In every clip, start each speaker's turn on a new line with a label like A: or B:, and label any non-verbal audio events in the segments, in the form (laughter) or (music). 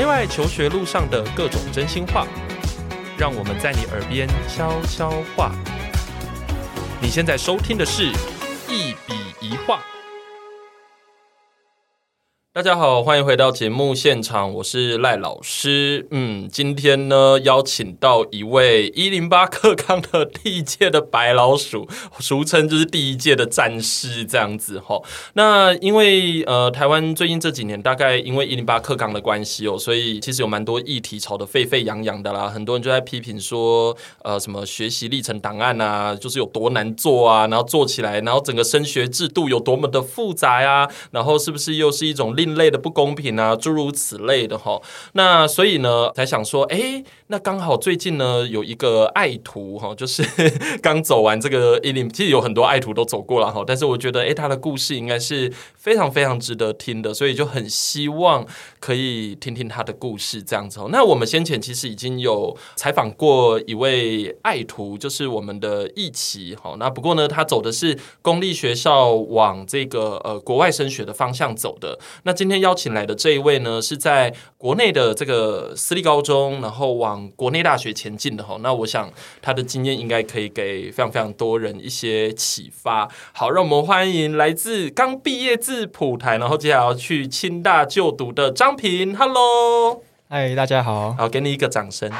A: 内外求学路上的各种真心话，让我们在你耳边悄悄话。你现在收听的是《大家好，欢迎回到节目现场，我是赖老师。嗯，今天呢，邀请到一位一零八课纲的第一届的白老鼠，俗称就是第一届的战士这样子哈。那因为呃，台湾最近这几年大概因为一零八课纲的关系哦，所以其实有蛮多议题吵得沸沸扬扬的啦。很多人就在批评说，呃，什么学习历程档案啊，就是有多难做啊，然后做起来，然后整个升学制度有多么的复杂呀，然后是不是又是一种另类的不公平啊，诸如此类的哈。那所以呢，才想说，哎，那刚好最近呢，有一个爱徒哈，就是 (laughs) 刚走完这个一零，其实有很多爱徒都走过了哈。但是我觉得，哎，他的故事应该是非常非常值得听的，所以就很希望可以听听他的故事这样子。那我们先前其实已经有采访过一位爱徒，就是我们的易奇哈。那不过呢，他走的是公立学校往这个呃国外升学的方向走的。那今天邀请来的这一位呢，是在国内的这个私立高中，然后往国内大学前进的哈。那我想他的经验应该可以给非常非常多人一些启发。好，让我们欢迎来自刚毕业自普台，然后接下来要去清大就读的张平。Hello，
B: 嗨，大家好，
A: 好，给你一个掌声。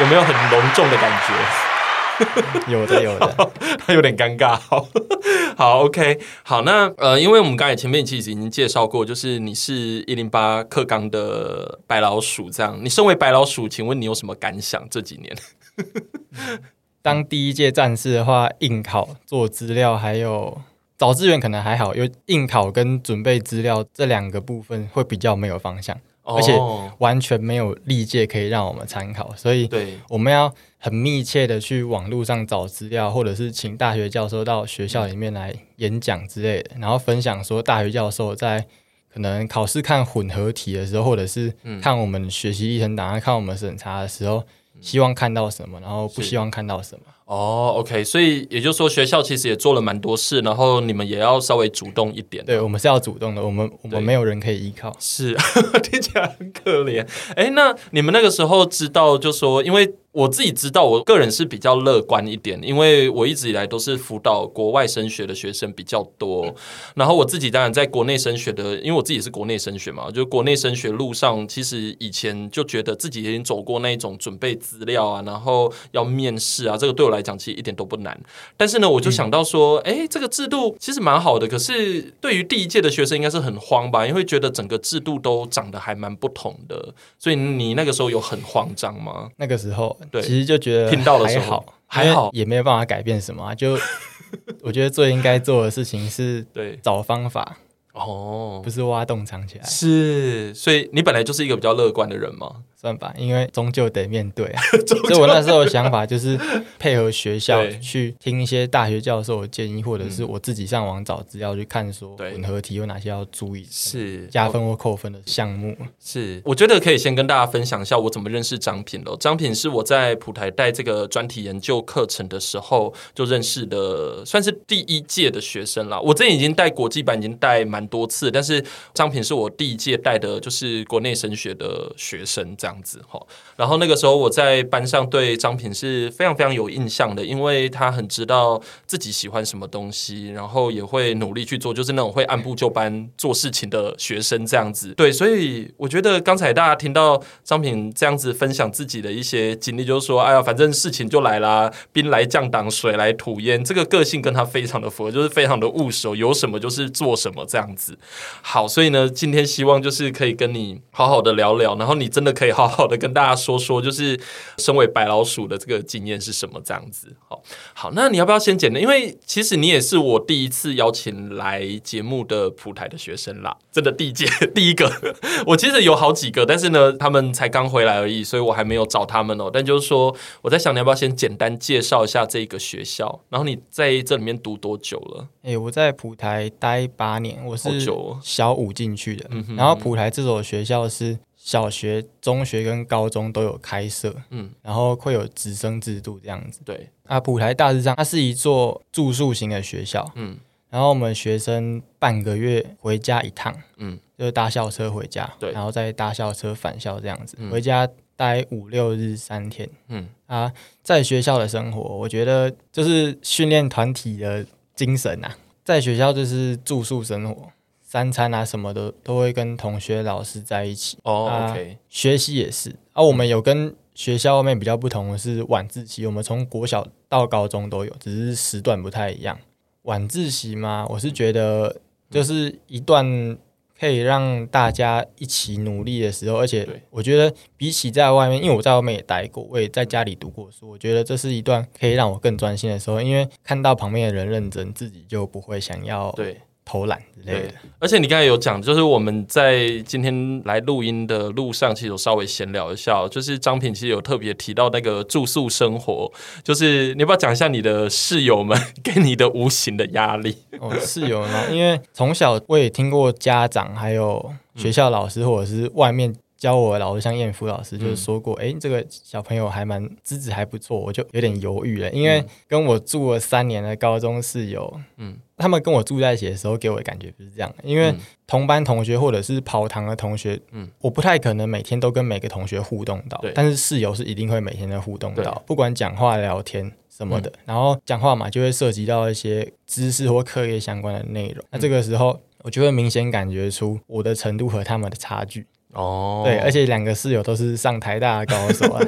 A: 有没有很隆重的感觉？(laughs)
B: 有的，有的，
A: 他有点尴尬。好，(laughs) 好，OK，好，那呃，因为我们刚才前面其实已经介绍过，就是你是一零八课纲的白老鼠，这样。你身为白老鼠，请问你有什么感想？这几年，(laughs)
B: 当第一届战士的话，应考做资料，还有找资源可能还好，有应考跟准备资料这两个部分会比较没有方向。而且完全没有历届可以让我们参考，所以我们要很密切的去网络上找资料，或者是请大学教授到学校里面来演讲之类的，然后分享说大学教授在可能考试看混合题的时候，或者是看我们学习历程档案、看我们审查的时候，希望看到什么，然后不希望看到什么。
A: 哦、oh，OK，所以也就是说，学校其实也做了蛮多事，然后你们也要稍微主动一点。
B: 对，我们是要主动的，我们我们没有人可以依靠。
A: 是，(laughs) 听起来很可怜。哎，那你们那个时候知道，就说因为。我自己知道，我个人是比较乐观一点，因为我一直以来都是辅导国外升学的学生比较多。然后我自己当然在国内升学的，因为我自己是国内升学嘛，就国内升学路上，其实以前就觉得自己已经走过那一种准备资料啊，然后要面试啊，这个对我来讲其实一点都不难。但是呢，我就想到说，哎，这个制度其实蛮好的，可是对于第一届的学生应该是很慌吧，因为觉得整个制度都长得还蛮不同的。所以你那个时候有很慌张吗？
B: 那个时候。
A: 对，
B: 其实就觉得
A: 听到的时候还好，还好，
B: 也没有办法改变什么啊。就 (laughs) 我觉得最应该做的事情是，对，找方法。哦，不是挖洞藏起来。
A: 是，所以你本来就是一个比较乐观的人吗？
B: 算吧，因为终究得面对啊。(laughs) 所以我那时候的想法就是配合学校去听一些大学教授的建议，或者是我自己上网找资料去看，说混合题有哪些要注意，是加分或扣分的项目。
A: 是，我觉得可以先跟大家分享一下我怎么认识张品的。张品是我在普台带这个专题研究课程的时候就认识的，算是第一届的学生了。我这已经带国际班，已经带蛮多次，但是张品是我第一届带的，就是国内升学的学生这样。样子哈，然后那个时候我在班上对张平是非常非常有印象的，因为他很知道自己喜欢什么东西，然后也会努力去做，就是那种会按部就班做事情的学生这样子。对，所以我觉得刚才大家听到张平这样子分享自己的一些经历，就是说，哎呀，反正事情就来啦，兵来将挡，水来土掩，这个个性跟他非常的符合，就是非常的务实，有什么就是做什么这样子。好，所以呢，今天希望就是可以跟你好好的聊聊，然后你真的可以好。好好的跟大家说说，就是身为白老鼠的这个经验是什么这样子。好，好，那你要不要先简单？因为其实你也是我第一次邀请来节目的普台的学生啦，真的第一届 (laughs) 第一个。(laughs) 我其实有好几个，但是呢，他们才刚回来而已，所以我还没有找他们哦。但就是说，我在想，你要不要先简单介绍一下这个学校？然后你在这里面读多久了？
B: 哎、欸，我在普台待八年，我是小五进去的。然后普台这所学校是。小学、中学跟高中都有开设，嗯，然后会有直升制度这样子。
A: 对，
B: 啊，普台大致上它是一座住宿型的学校，嗯，然后我们学生半个月回家一趟，
A: 嗯，
B: 就是搭校车回家，
A: 对，
B: 然后再搭校车返校这样子，
A: 嗯、
B: 回家待五六日三天，
A: 嗯。
B: 啊，在学校的生活，我觉得就是训练团体的精神呐、啊，在学校就是住宿生活。三餐啊，什么的都会跟同学、老师在一起。
A: 哦、oh，OK，
B: 学习也是。啊，我们有跟学校外面比较不同的是晚自习，我们从国小到高中都有，只是时段不太一样。晚自习嘛，我是觉得就是一段可以让大家一起努力的时候，而且我觉得比起在外面，因为我在外面也待过，我也在家里读过书，我觉得这是一段可以让我更专心的时候，因为看到旁边的人认真，自己就不会想要
A: 对。
B: 偷懒之类的，
A: 而且你刚才有讲，就是我们在今天来录音的路上，其实有稍微闲聊一下，就是张平其实有特别提到那个住宿生活，就是你要不要讲一下你的室友们给你的无形的压力？(laughs)
B: 哦，室友呢？因为从小我也听过家长、还有学校老师，或者是外面。教我的老师像燕夫老师就是说过，哎、嗯欸，这个小朋友还蛮资质还不错，我就有点犹豫了，因为跟我住了三年的高中室友，嗯，他们跟我住在一起的时候给我的感觉不是这样，因为同班同学或者是跑堂的同学，嗯，我不太可能每天都跟每个同学互动到，但是室友是一定会每天都互动到，不管讲话聊天什么的，嗯、然后讲话嘛就会涉及到一些知识或课业相关的内容，那这个时候我就会明显感觉出我的程度和他们的差距。
A: 哦，
B: 对，而且两个室友都是上台大的高手啊，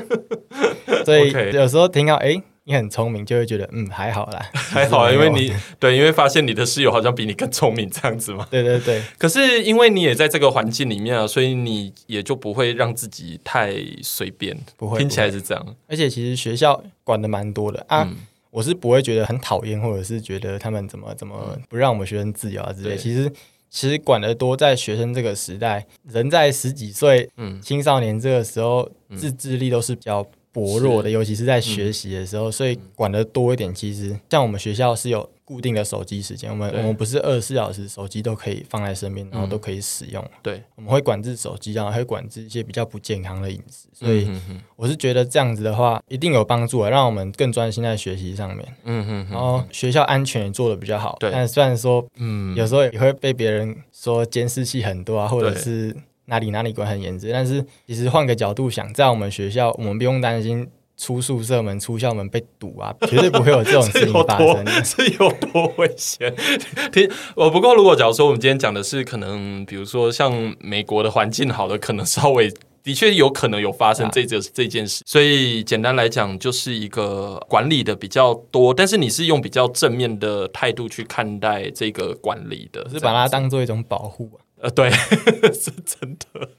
B: (laughs) 所以有时候听到哎、欸，你很聪明，就会觉得嗯还好啦，(laughs)
A: 还好啊，因为你对，因为发现你的室友好像比你更聪明这样子嘛。(laughs)
B: 对对对。
A: 可是因为你也在这个环境里面啊，所以你也就不会让自己太随便，
B: 不会。
A: 听起来是这样。
B: 而且其实学校管的蛮多的啊、嗯，我是不会觉得很讨厌，或者是觉得他们怎么怎么不让我们学生自由啊之类。其实。其实管得多，在学生这个时代，人在十几岁，嗯，青少年这个时候，自制力都是比较薄弱的，尤其是在学习的时候，所以管得多一点，其实像我们学校是有。固定的手机时间，我们我们不是二十四小时手机都可以放在身边，然后都可以使用。对，我们会管制手机，然后会管制一些比较不健康的饮食。所以我是觉得这样子的话，一定有帮助啊，让我们更专心在学习上面。嗯嗯。然后学校安全也做的比较好。对。但虽然说，嗯，有时候也会被别人说监视器很多啊，或者是哪里哪里管很严格。但是其实换个角度想，在我们学校，我们不用担心。出宿舍门、出校门被堵啊，(laughs) 绝对不会有这种事情发生。
A: 是有多危险？(laughs) 听我不过，如果假如说我们今天讲的是可能，比如说像美国的环境好的，可能稍微的确有可能有发生这这这件事。所以简单来讲，就是一个管理的比较多，但是你是用比较正面的态度去看待这个管理的，
B: 是把它当做一种保护啊。
A: 呃，对，(laughs) 是真的。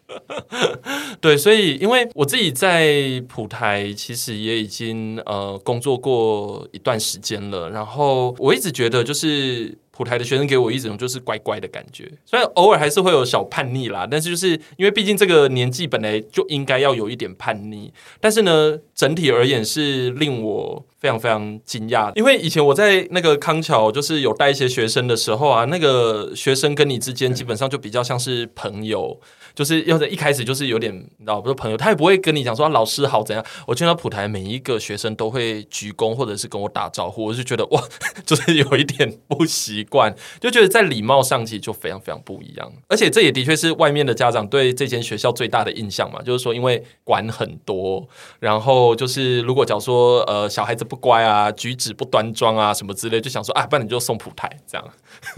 A: (laughs) 对，所以因为我自己在普台，其实也已经呃工作过一段时间了，然后我一直觉得就是。普台的学生给我一种就是乖乖的感觉，虽然偶尔还是会有小叛逆啦，但是就是因为毕竟这个年纪本来就应该要有一点叛逆，但是呢，整体而言是令我非常非常惊讶，因为以前我在那个康桥就是有带一些学生的时候啊，那个学生跟你之间基本上就比较像是朋友。就是要在一开始就是有点，你知道，不是朋友，他也不会跟你讲说、老师好怎样。我见到普台每一个学生都会鞠躬或者是跟我打招呼，我就觉得哇，(laughs) 就是有一点不习惯，就觉得在礼貌上其实就非常非常不一样。而且这也的确是外面的家长对这间学校最大的印象嘛，就是说因为管很多，然后就是如果假如说呃小孩子不乖啊，举止不端庄啊什么之类，就想说啊，不然你就送普台这样。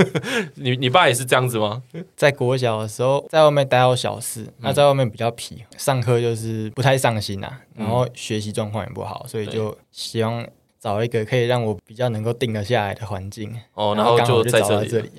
A: (laughs) 你你爸也是这样子吗？
B: 在国小的时候，在外面待到小。老师，那在外面比较皮，上课就是不太上心啊，然后学习状况也不好，所以就希望找一个可以让我比较能够定得下来的环境。哦，然后就在这里？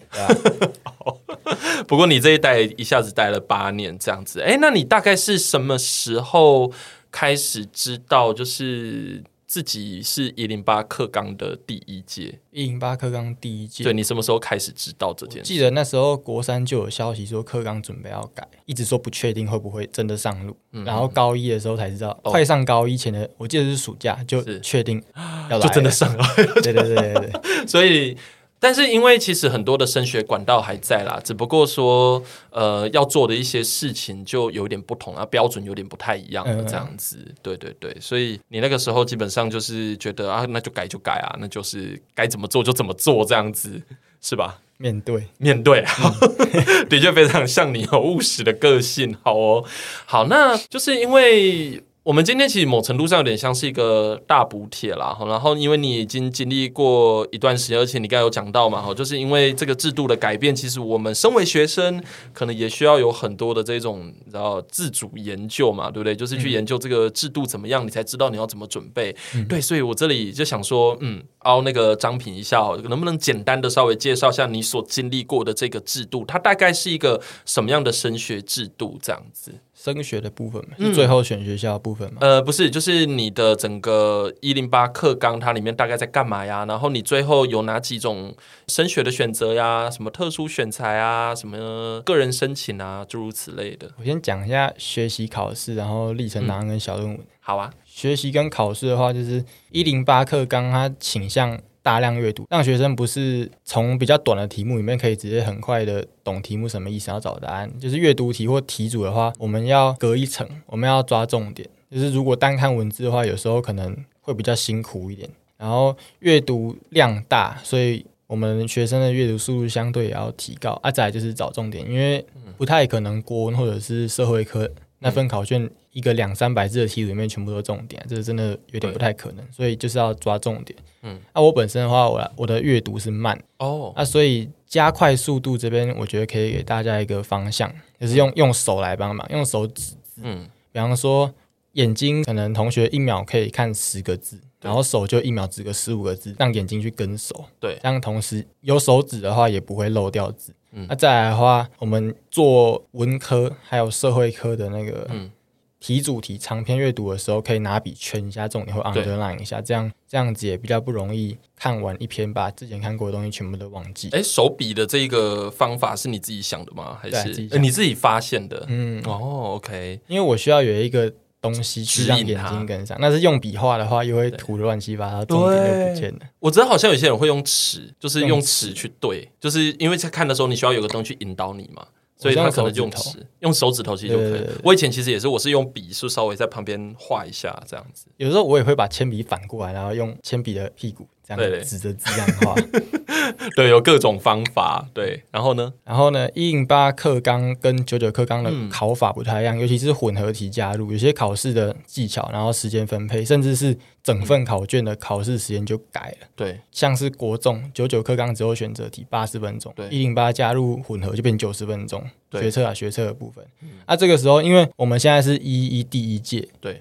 B: (laughs)
A: 不过你这一待一下子待了八年这样子，哎，那你大概是什么时候开始知道就是？自己是一零八课纲的第一届，
B: 一零八课纲第一届。
A: 对，你什么时候开始知道这件事？
B: 记得那时候国三就有消息说课纲准备要改，一直说不确定会不会真的上路。嗯、然后高一的时候才知道，哦、快上高一前的，我记得是暑假就确定要来，
A: 就真的上了。
B: 对对对对对，(laughs)
A: 所以。但是因为其实很多的升学管道还在啦，只不过说呃要做的一些事情就有点不同啊，标准有点不太一样这样子。嗯嗯对对对，所以你那个时候基本上就是觉得啊，那就改就改啊，那就是该怎么做就怎么做这样子，是吧？
B: 面对
A: 面对，嗯、(laughs) 的确非常像你有务实的个性。好哦，好，那就是因为。我们今天其实某程度上有点像是一个大补帖啦，然后因为你已经经历过一段时间，而且你刚才有讲到嘛，哈，就是因为这个制度的改变，其实我们身为学生，可能也需要有很多的这种然后自主研究嘛，对不对？就是去研究这个制度怎么样，你才知道你要怎么准备。嗯、对，所以我这里就想说，嗯，凹那个张平一下，能不能简单的稍微介绍一下你所经历过的这个制度，它大概是一个什么样的升学制度这样子？
B: 升学的部分嘛，是最后选学校的部分嘛、
A: 嗯？呃，不是，就是你的整个一零八课纲，它里面大概在干嘛呀？然后你最后有哪几种升学的选择呀？什么特殊选材啊？什么个人申请啊？诸如此类的。
B: 我先讲一下学习考试，然后历程档案跟小论文、嗯。
A: 好啊，
B: 学习跟考试的话，就是一零八课纲它倾向。大量阅读，让学生不是从比较短的题目里面可以直接很快的懂题目什么意思，要找答案。就是阅读题或题组的话，我们要隔一层，我们要抓重点。就是如果单看文字的话，有时候可能会比较辛苦一点。然后阅读量大，所以我们学生的阅读速度相对也要提高。啊，再就是找重点，因为不太可能国文或者是社会科那份考卷。一个两三百字的题里面全部都是重点，这是真的有点不太可能，所以就是要抓重点。嗯，那、啊、我本身的话，我我的阅读是慢哦，那、啊、所以加快速度这边，我觉得可以给大家一个方向，就是用用手来帮忙，用手指。嗯，比方说眼睛可能同学一秒可以看十个字，然后手就一秒指个十五个字，让眼睛去跟手。对，这样同时有手指的话，也不会漏掉字。嗯，那、啊、再来的话，我们做文科还有社会科的那个，嗯。题主题长篇阅读的时候，可以拿笔圈一下重点或 underline 一下，这样这样子也比较不容易看完一篇把之前看过的东西全部都忘记。哎，手笔的这个方法是你自己想的吗？还是你自己发现的？嗯，哦，OK，因为我需要有一个东西去让眼睛跟上，那是用笔画的话，又会涂的乱七八糟，重点就不见了。我知道好像有些人会用尺，就是用尺去对，就是因为在看的时候，你需要有个东西去引导你嘛。所以他可能用指，用手指头其实就可以。对对对对，我以前其实也是，我是用笔，是稍微在旁边画一下这样子。有时候我也会把铅笔反过来，然后用铅笔的屁股这样指着字这样画。(laughs) 对，有各种方法。对，然后呢？然后呢？一零八课纲跟九九课纲的考法不太一样，嗯、尤其是混合题加入，有些考试的技巧，然后时间分配，甚至是。整份考卷的考试时间就改了，对，像是国中九九课纲只有选择题八十分钟，对，一零八加入混合就变九十分钟，学测啊学测的部分，那、嗯啊、这个时候因为我们现在是一一一第一届，对，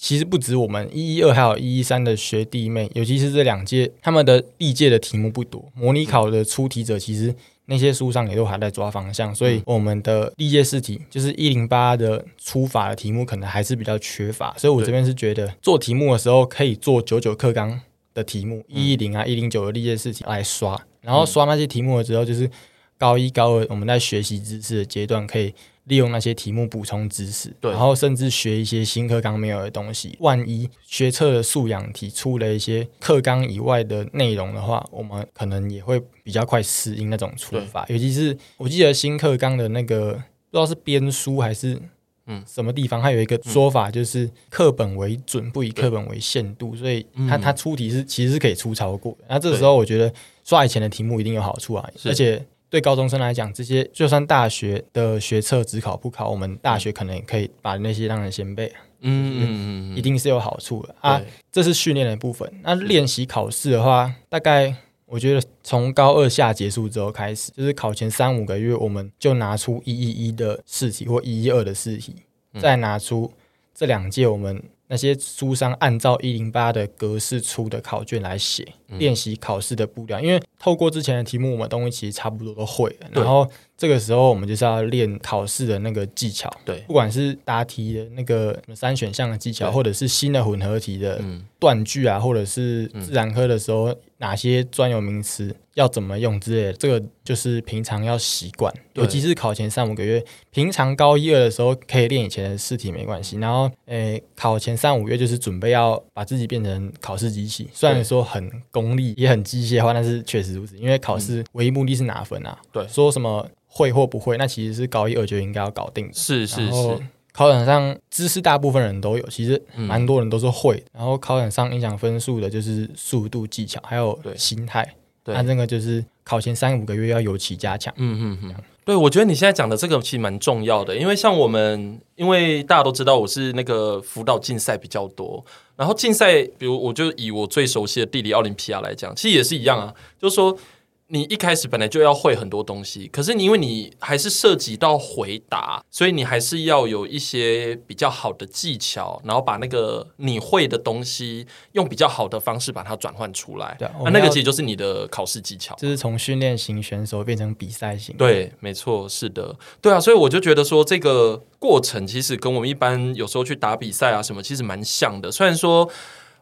B: 其实不止我们一一二还有一一三的学弟妹，尤其是这两届，他们的历届的题目不多，模拟考的出题者其实。那些书上也都还在抓方向，所以我们的历届试题就是一零八的出法的题目可能还是比较缺乏，所以我这边是觉得做题目的时候可以做九九课纲的题目一一零啊一零九的历届试题来刷，然后刷那些题目的时候，就是高一高二我们在学习知识的阶段可以。利用那些题目补充知识，对，然后甚至学一些新课纲没有的东西。万一学测的素养题出了一些课纲以外的内容的话，我们可能也会比较快适应那种出法。尤其是我记得新课纲的那个不知道是编书还是嗯什么地方，它有一个说法，就是课本为准，不以课本为限度，所以它它出题是其实是可以出超过。那这个时候我觉得刷以前的题目一定有好处啊，而且。对高中生来讲，这些就算大学的学测只考不考，我们大学可能也可以把那些当成先背。嗯嗯嗯，一定是有好处的啊。这是训练的部分。那练习考试的话，大概我觉得从高二下结束之后开始，就是考前三五个月，我们就拿出一一一的试题或一一二的试题，再拿出这两届我们。那些书商按照一零八的格式出的考卷来写，练习考试的步调。因为透过之前的题目，我们东西其实差不多都会了。然后这个时候，我们就是要练考试的那个技巧。对，不管是答题的那个三选项的技巧，或者是新的混合题的断句啊，或者是自然科的时候哪些专有名词要怎么用之类的，这个就是平常要习惯。尤其是考前三五个月，平常高一二的时候可以练以前的试题没关系。然后，诶，考前三五月就是准备要把自己变成考试机器。虽然说很功利也很机械化，但是确实如此。因为考试唯一目的是拿分啊。对，说什么会或不会，那其实是高一二就应该要搞定。是是是。考场上知识大部分人都有，其实蛮多人都是会。然后考场上影响分数的就是速度、技巧还有心态。对，那这个就是考前三五个月要尤其加强。
A: 嗯嗯嗯，对，我觉得你现在讲的这个其实蛮重要的，因为像我们，因为大家都知道我是那个辅导竞赛比较多，然后竞赛，比如我就以我最熟悉的地理奥林匹亚来讲，其实也是一样啊，就是说。你一开始本来就要会很多东西，可是你因为你还是涉及到回答，所以你还是要有一些比较好的技巧，然后把那个你会的东西用比较好的方式把它转换出来。对，那那个其实就是你的考试技巧，
B: 就是从训练型选手变成比赛型。
A: 对，没错，是的，对啊，所以我就觉得说这个过程其实跟我们一般有时候去打比赛啊什么，其实蛮像的。虽然说。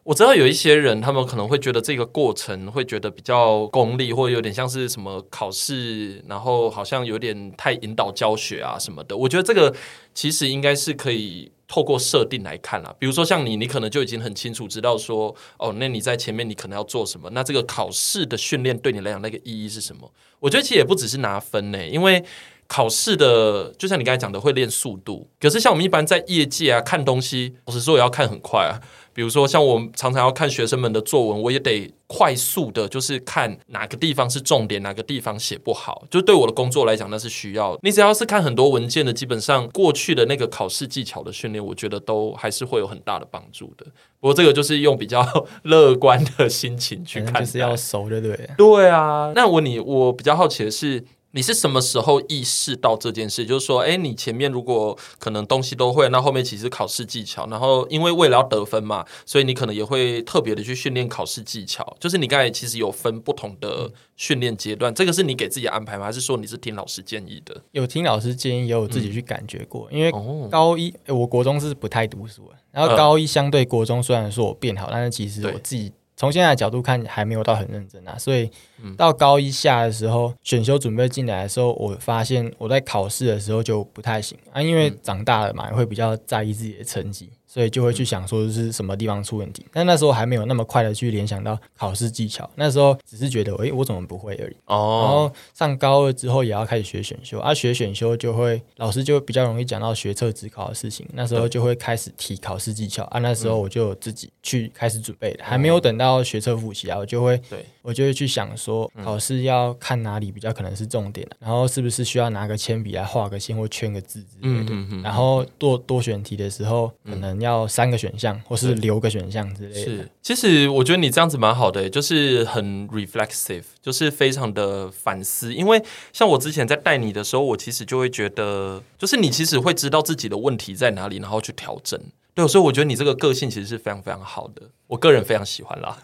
A: 我知道有一些人，他们可能会觉得这个过程会觉得比较功利，或者有点像是什么考试，然后好像有点太引导教学啊什么的。我觉得这个其实应该是可以透过设定来看啦。比如说像你，你可能就已经很清楚知道说，哦，那你在前面你可能要做什么？那这个考试的训练对你来讲那个意义是什么？我觉得其实也不只是拿分呢，因为考试的就像你刚才讲的会练速度，可是像我们一般在业界啊看东西，老实说也要看很快啊。比如说，像我常常要看学生们的作文，我也得快速的，就是看哪个地方是重点，哪个地方写不好。就对我的工作来讲，那是需要。你只要是看很多文件的，基本上过去的那个考试技巧的训练，我觉得都还是会有很大的帮助的。不过这个就是用比较乐观的心情去看，(laughs)
B: 就是要熟的，对。
A: 对啊，那我你我比较好奇的是。你是什么时候意识到这件事？就是说，哎，你前面如果可能东西都会，那后面其实考试技巧，然后因为为了要得分嘛，所以你可能也会特别的去训练考试技巧。就是你刚才其实有分不同的训练阶段，这个是你给自己安排吗？还是说你是听老师建议的？
B: 有听老师建议，也有自己去感觉过。嗯、因为高一，我国中是不太读书，然后高一相对国中虽然说我变好，但是其实我自己。从现在的角度看，还没有到很认真啊，所以到高一下的时候，选修准备进来的时候，我发现我在考试的时候就不太行啊，因为长大了嘛，会比较在意自己的成绩。所以就会去想说是什么地方出问题，但那时候还没有那么快的去联想到考试技巧，那时候只是觉得，诶，我怎么不会而已。哦。然后上高二之后也要开始学选修，啊，学选修就会老师就比较容易讲到学测职考的事情，那时候就会开始提考试技巧啊。那时候我就自己去开始准备了，还没有等到学测复习啊，我就会，对，我就会去想说考试要看哪里比较可能是重点，然后是不是需要拿个铅笔来画个线或圈个字之类的。然后多多选题的时候，可能要。要三个选项，或是留个选项之类的。
A: 是，其实我觉得你这样子蛮好的，就是很 reflexive，就是非常的反思。因为像我之前在带你的时候，我其实就会觉得，就是你其实会知道自己的问题在哪里，然后去调整。对，所以我觉得你这个个性其实是非常非常好的，我个人非常喜欢啦。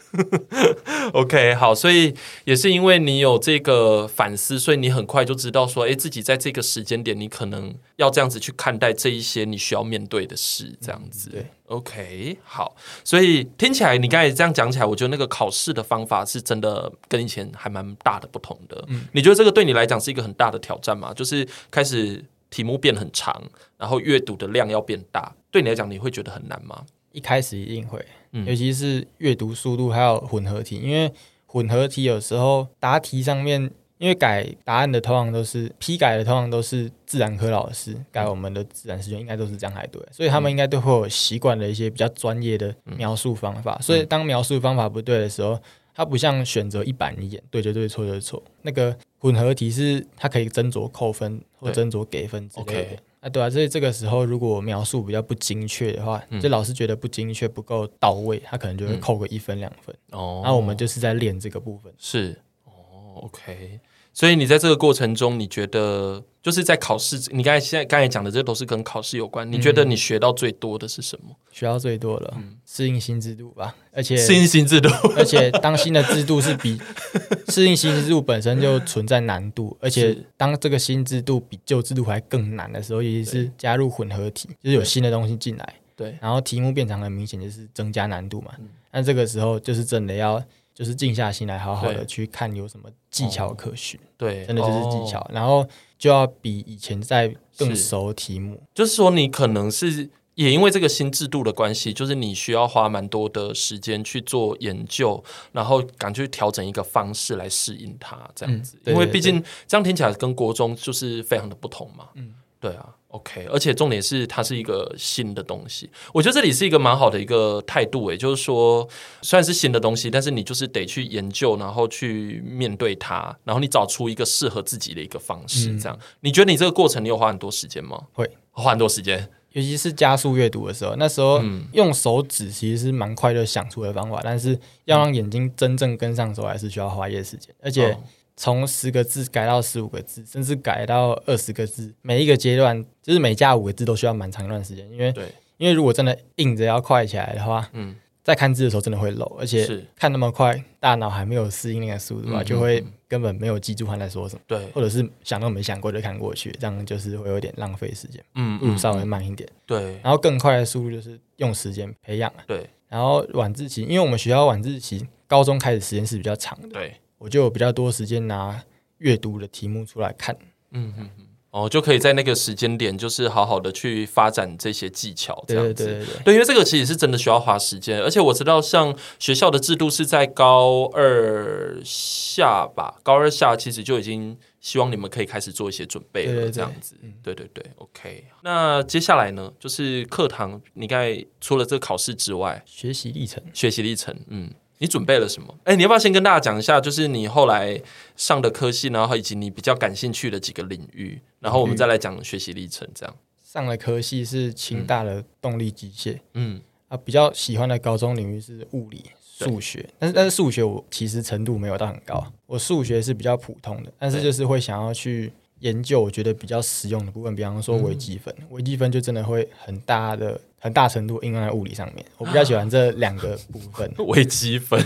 A: (laughs) OK，好，所以也是因为你有这个反思，所以你很快就知道说，哎，自己在这个时间点，你可能要这样子去看待这一些你需要面对的事，这样子。对，OK，好，所以听起来你刚才这样讲起来，我觉得那个考试的方法是真的跟以前还蛮大的不同的。嗯，你觉得这个对你来讲是一个很大的挑战吗？就是开始。题目变很长，然后阅读的量要变大，对你来讲你会觉得很难吗？
B: 一开始一定会，嗯、尤其是阅读速度还有混合题，因为混合题有时候答题上面，因为改答案的通常都是批改的，通常都是自然科老师改我们的自然试卷，应该都是这样才对，所以他们应该都会有习惯的一些比较专业的描述方法，嗯、所以当描述方法不对的时候。它不像选择一板一眼，对就对，错就错。那个混合题是它可以斟酌扣分或斟酌给分之类的。okay. 啊，对啊，所以这个时候如果描述比较不精确的话，嗯、就老师觉得不精确、不够到位，他可能就会扣个一分两分。那我们就是在练这个部分。
A: 是，哦，OK。所以你在这个过程中，你觉得就是在考试，你刚才现在刚才讲的这都是跟考试有关。你觉得你学到最多的是什么？
B: 学到最多了，嗯、适应新制度吧。而且
A: 适应新制度，(laughs)
B: 而且当新的制度是比 (laughs) 适应新制度本身就存在难度，而且当这个新制度比旧制度还更难的时候，也是加入混合体，就是有新的东西进来，对，然后题目变长了，明显就是增加难度嘛。那这个时候就是真的要。就是静下心来，好好的去看有什么技巧可循。对，真的就是技巧，然后就要比以前在更熟题目。
A: 就是说，你可能是也因为这个新制度的关系，就是你需要花蛮多的时间去做研究，然后赶去调整一个方式来适应它，这样子。因为毕竟这样听起来跟国中就是非常的不同嘛。嗯，对啊。OK，OK，而且重点是它是一个新的东西，我觉得这里是一个蛮好的一个态度，诶，就是说虽然是新的东西，但是你就是得去研究，然后去面对它，然后你找出一个适合自己的一个方式。这样，嗯、你觉得你这个过程你有花很多时间吗？
B: 会
A: 花很多时间，
B: 尤其是加速阅读的时候，那时候用手指其实是蛮快就想出的方法，但是要让眼睛真正跟上手，还是需要花一些时间，而且。哦从十个字改到十五个字，甚至改到二十个字，每一个阶段就是每加五个字都需要蛮长一段时间。因为，对。因为如果真的硬着要快起来的话，嗯，在看字的时候真的会漏，而且看那么快，大脑还没有适应那个速度的话，就会根本没有记住他在说什么，对，或者是想都没想过就看过去，这样就是会有点浪费时间。嗯，嗯稍微慢一点，对，然后更快的速度就是用时间培养，对，然后晚自习，因为我们学校晚自习高中开始时间是比较长的，对。我就有比较多时间拿阅读的题目出来看，嗯嗯嗯，
A: 哦，就可以在那个时间点，就是好好的去发展这些技巧，这样子，对对对，对，对，因为这个其实是真的需要花时间，而且我知道，像学校的制度是在高二下吧，高二下其实就已经希望你们可以开始做一些准备了，这样子，对对对，OK。那接下来呢，就是课堂，你刚才除了这个考试之外，
B: 学习历程，
A: 学习历程，嗯。你准备了什么？哎、欸，你要不要先跟大家讲一下，就是你后来上的科系，然后以及你比较感兴趣的几个领域，然后我们再来讲学习历程。这样。
B: 上的科系是清大的动力机械，嗯。啊，比较喜欢的高中领域是物理、数学，但是但是数学我其实程度没有到很高，我数学是比较普通的，但是就是会想要去研究我觉得比较实用的部分，比方说微积分，嗯、微积分就真的会很大的。很大程度应用在物理上面，我比较喜欢这两个部分。(laughs)
A: 微积分，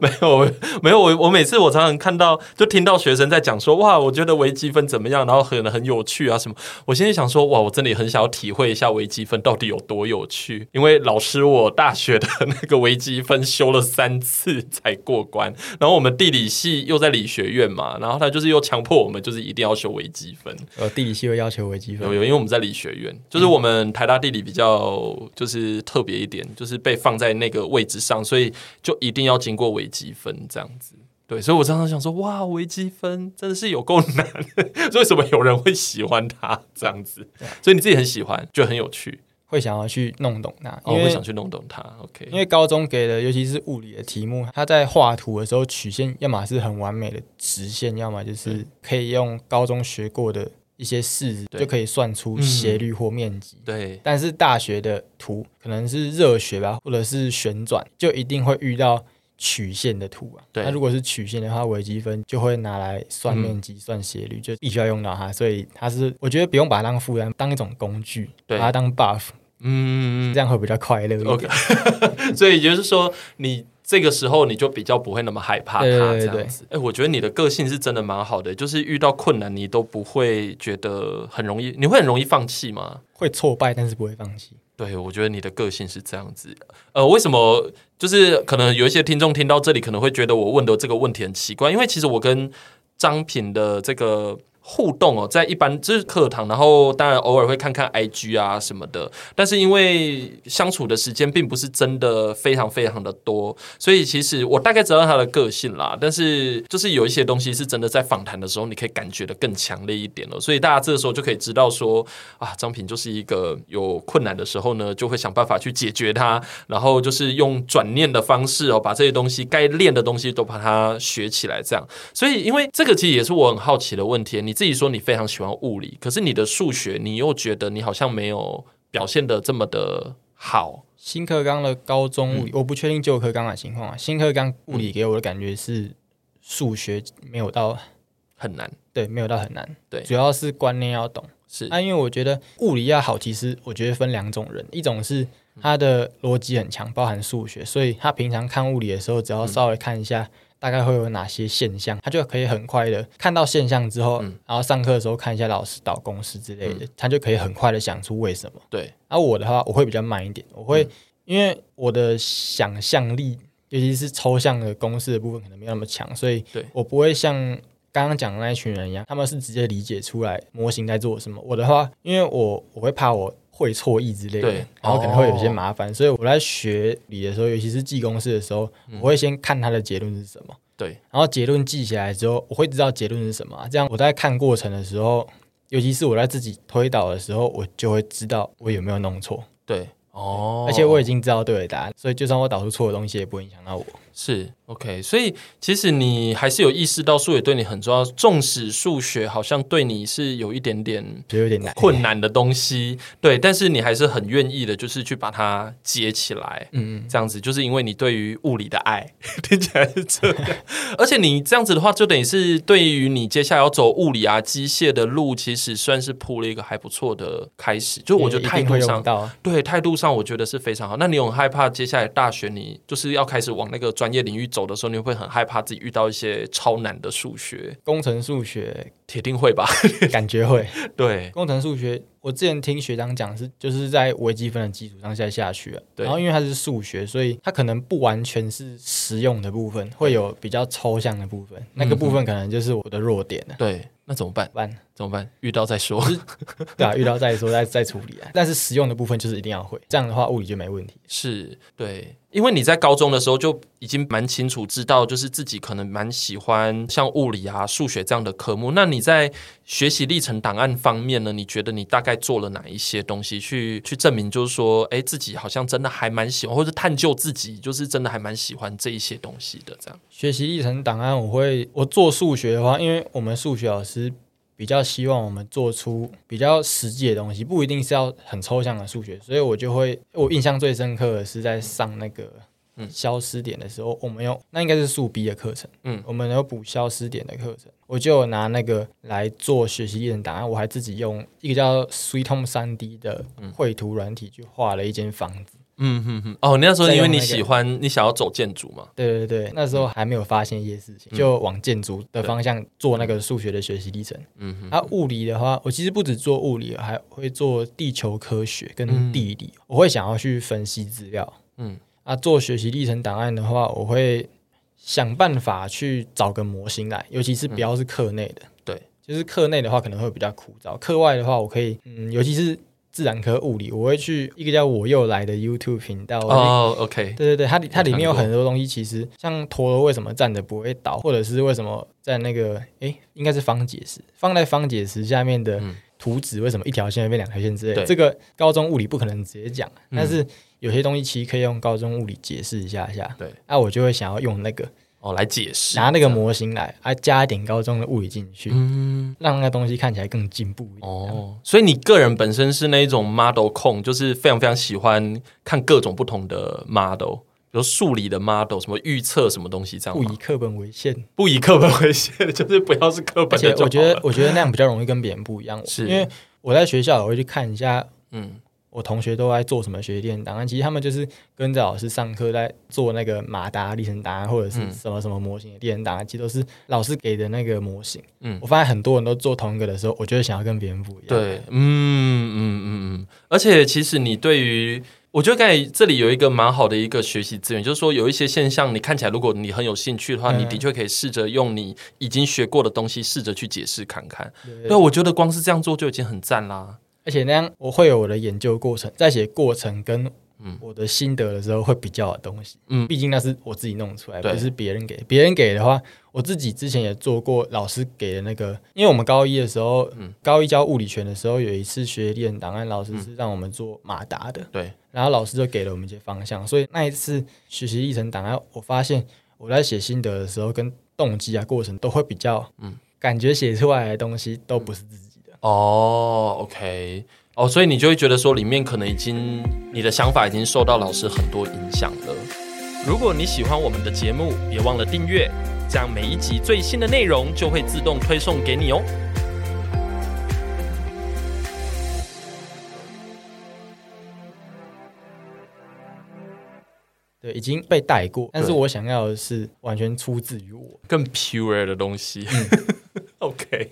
A: 没有 (laughs) 没有，我我每次我常常看到，就听到学生在讲说，哇，我觉得微积分怎么样，然后很很有趣啊什么。我现在想说，哇，我真的也很想要体会一下微积分到底有多有趣。因为老师，我大学的那个微积分修了三次才过关，然后我们地理系又在理学院嘛，然后他就是又强迫我们就是一定要修微积分。
B: 呃，地理系会要求微积分，
A: 有有，因为我们在理学院，就是我们台大地理。比较就是特别一点，就是被放在那个位置上，所以就一定要经过微积分这样子。对，所以我常常想说，哇，微积分真的是有够难，(laughs) 为什么有人会喜欢它这样子？所以你自己很喜欢，就很有趣，
B: 会想要去弄懂它，
A: 我会想去弄懂它。OK，
B: 因为高中给的，尤其是物理的题目，它在画图的时候曲线，要么是很完美的直线，要么就是可以用高中学过的。一些式子就可以算出斜率或面积。对，但是大学的图可能是热学吧，或者是旋转，就一定会遇到曲线的图啊。对，那如果是曲线的话，微积分就会拿来算面积、算斜率，就必须要用到它。所以它是，我觉得不用把它当负担，当一种工具，把它当 buff。嗯，这样会比较快乐。OK，(laughs)
A: 所以就是说你。这个时候你就比较不会那么害怕他这样子。哎，我觉得你的个性是真的蛮好的，就是遇到困难你都不会觉得很容易，你会很容易放弃吗？
B: 会挫败，但是不会放弃。
A: 对，我觉得你的个性是这样子。呃，为什么？就是可能有一些听众听到这里可能会觉得我问的这个问题很奇怪，因为其实我跟张品的这个。互动哦，在一般就是课堂，然后当然偶尔会看看 IG 啊什么的，但是因为相处的时间并不是真的非常非常的多，所以其实我大概知道他的个性啦。但是就是有一些东西是真的在访谈的时候，你可以感觉的更强烈一点了。所以大家这个时候就可以知道说啊，张平就是一个有困难的时候呢，就会想办法去解决它，然后就是用转念的方式哦，把这些东西该练的东西都把它学起来，这样。所以因为这个其实也是我很好奇的问题，你。自己说你非常喜欢物理，可是你的数学你又觉得你好像没有表现的这么的好。
B: 新课纲的高中物理，嗯、我不确定旧课纲的情况啊。新课纲物理给我的感觉是数学没有到
A: 很难，
B: 对，没有到很难，
A: 对，
B: 主要是观念要懂。
A: 是
B: 啊，因为我觉得物理要好，其实我觉得分两种人，一种是他的逻辑很强，包含数学，所以他平常看物理的时候，只要稍微看一下。嗯大概会有哪些现象，他就可以很快的看到现象之后，嗯、然后上课的时候看一下老师导公式之类的，嗯、他就可以很快的想出为什么。对，而、啊、我的话，我会比较慢一点，我会、嗯、因为我的想象力，尤其是抽象的公式的部分，可能没有那么强，所以我不会像刚刚讲的那一群人一样，他们是直接理解出来模型在做什么。我的话，因为我我会怕我。会错意之类的，然后可能会有些麻烦，哦、所以我在学理的时候，尤其是记公式的时候，嗯、我会先看它的结论是什么，对，然后结论记下来之后，我会知道结论是什么，这样我在看过程的时候，尤其是我在自己推导的时候，我就会知道我有没有弄错。
A: 对，哦，
B: 而且我已经知道对的答案，所以就算我导出错的东西，也不会影响到我。
A: 是 OK，所以其实你还是有意识到数学对你很重要，纵使数学好像对你是有一点点
B: 有点难
A: 困难的东西，对，但是你还是很愿意的，就是去把它接起来，嗯嗯，这样子就是因为你对于物理的爱，(laughs) 听起来是这样，而且你这样子的话，就等于是对于你接下来要走物理啊、机械的路，其实算是铺了一个还不错的开始。就我觉得态度上，对态度上，我觉得是非常好。那你有害怕接下来大学你就是要开始往那个专业领域走的时候，你会很害怕自己遇到一些超难的数学、
B: 工程数学，
A: 铁定会吧？(laughs)
B: 感觉会。
A: 对，
B: 工程数学，我之前听学长讲是，就是在微积分的基础上再下去了。对，然后因为它是数学，所以它可能不完全是实用的部分，会有比较抽象的部分，那个部分可能就是我的弱点了。
A: 对。那怎么办？
B: 办
A: 怎么办？遇到再说。(laughs)
B: 对啊，遇到再说，再再处理啊。但是实用的部分就是一定要会，这样的话物理就没问题。
A: 是，对，因为你在高中的时候就已经蛮清楚知道，就是自己可能蛮喜欢像物理啊、数学这样的科目。那你在学习历程档案方面呢？你觉得你大概做了哪一些东西去去证明，就是说，哎，自己好像真的还蛮喜欢，或者探究自己，就是真的还蛮喜欢这一些东西的。这样
B: 学习历程档案，我会我做数学的话，因为我们数学老师。比较希望我们做出比较实际的东西，不一定是要很抽象的数学，所以我就会，我印象最深刻的是在上那个消失点的时候，我们用那应该是数 B 的课程，嗯，我们有补消失点的课程，我就拿那个来做学习历程档案，我还自己用一个叫 Sweet Home 3D 的绘图软体去画了一间房子。
A: 嗯哼哼，哦，那时候因为你喜欢，那个、你想要走建筑嘛？
B: 对对对，那时候还没有发现一些事情，嗯、就往建筑的方向做那个数学的学习历程。嗯哼，啊，物理的话，我其实不止做物理，还会做地球科学跟地理。嗯、我会想要去分析资料。嗯，啊，做学习历程档案的话，我会想办法去找个模型来，尤其是不要是课内的。对、嗯，就是课内的话可能会比较枯燥，课外的话我可以，嗯，尤其是。自然科物理，我会去一个叫我又来的 YouTube 频道。
A: 哦、oh，OK，
B: 对对对，它它里面有很多东西，其实像陀螺为什么站着不会倒，或者是为什么在那个诶，应该是方解石放在方解石下面的图纸，为什么一条线会变两条线之类这个高中物理不可能直接讲，但是有些东西其实可以用高中物理解释一下下。对，那、啊、我就会想要用那个。
A: 哦，来解释，
B: 拿那个模型来，还加一点高中的物理进去，嗯，让那个东西看起来更进步一点。
A: 哦，所以你个人本身是那种 model 控，就是非常非常喜欢看各种不同的 model，比如数理的 model，什么预测什么东西这样。
B: 不以课本为限，
A: 不以课本为限，(laughs) 就是不要是课本。而
B: 且我觉得，我觉得那样比较容易跟别人不一样，是因为我在学校我会去看一下，嗯。我同学都在做什么学习历程档案？其实他们就是跟着老师上课，在做那个马达历程档案，或者是什么什么模型的历程档案，其实都是老师给的那个模型。嗯，我发现很多人都做同一个的时候，我就会想要跟别人不一样。
A: 对，嗯嗯嗯嗯。而且其实你对于，我觉得刚才这里有一个蛮好的一个学习资源，就是说有一些现象，你看起来如果你很有兴趣的话，嗯、你的确可以试着用你已经学过的东西，试着去解释看看。对，对，我觉得光是这样做就已经很赞啦。
B: 而且那样我会有我的研究过程，在写过程跟我的心得的时候会比较的东西。嗯，毕竟那是我自己弄出来，不是别人给。别人给的话，我自己之前也做过老师给的那个。因为我们高一的时候，高一教物理全的时候，有一次学历程档案，老师是让我们做马达的。对，然后老师就给了我们一些方向。所以那一次学习历程档案，我发现我在写心得的时候，跟动机啊过程都会比较，嗯，感觉写出来的东西都不是自己。
A: 哦、oh，OK，哦、oh，所以你就会觉得说，里面可能已经你的想法已经受到老师很多影响了。如果你喜欢我们的节目，别忘了订阅，这样每一集最新的内容就会自动推送给你哦。
B: 对，已经被带过，但是我想要的是完全出自于我
A: 更 pure 的东西。嗯 (laughs) OK，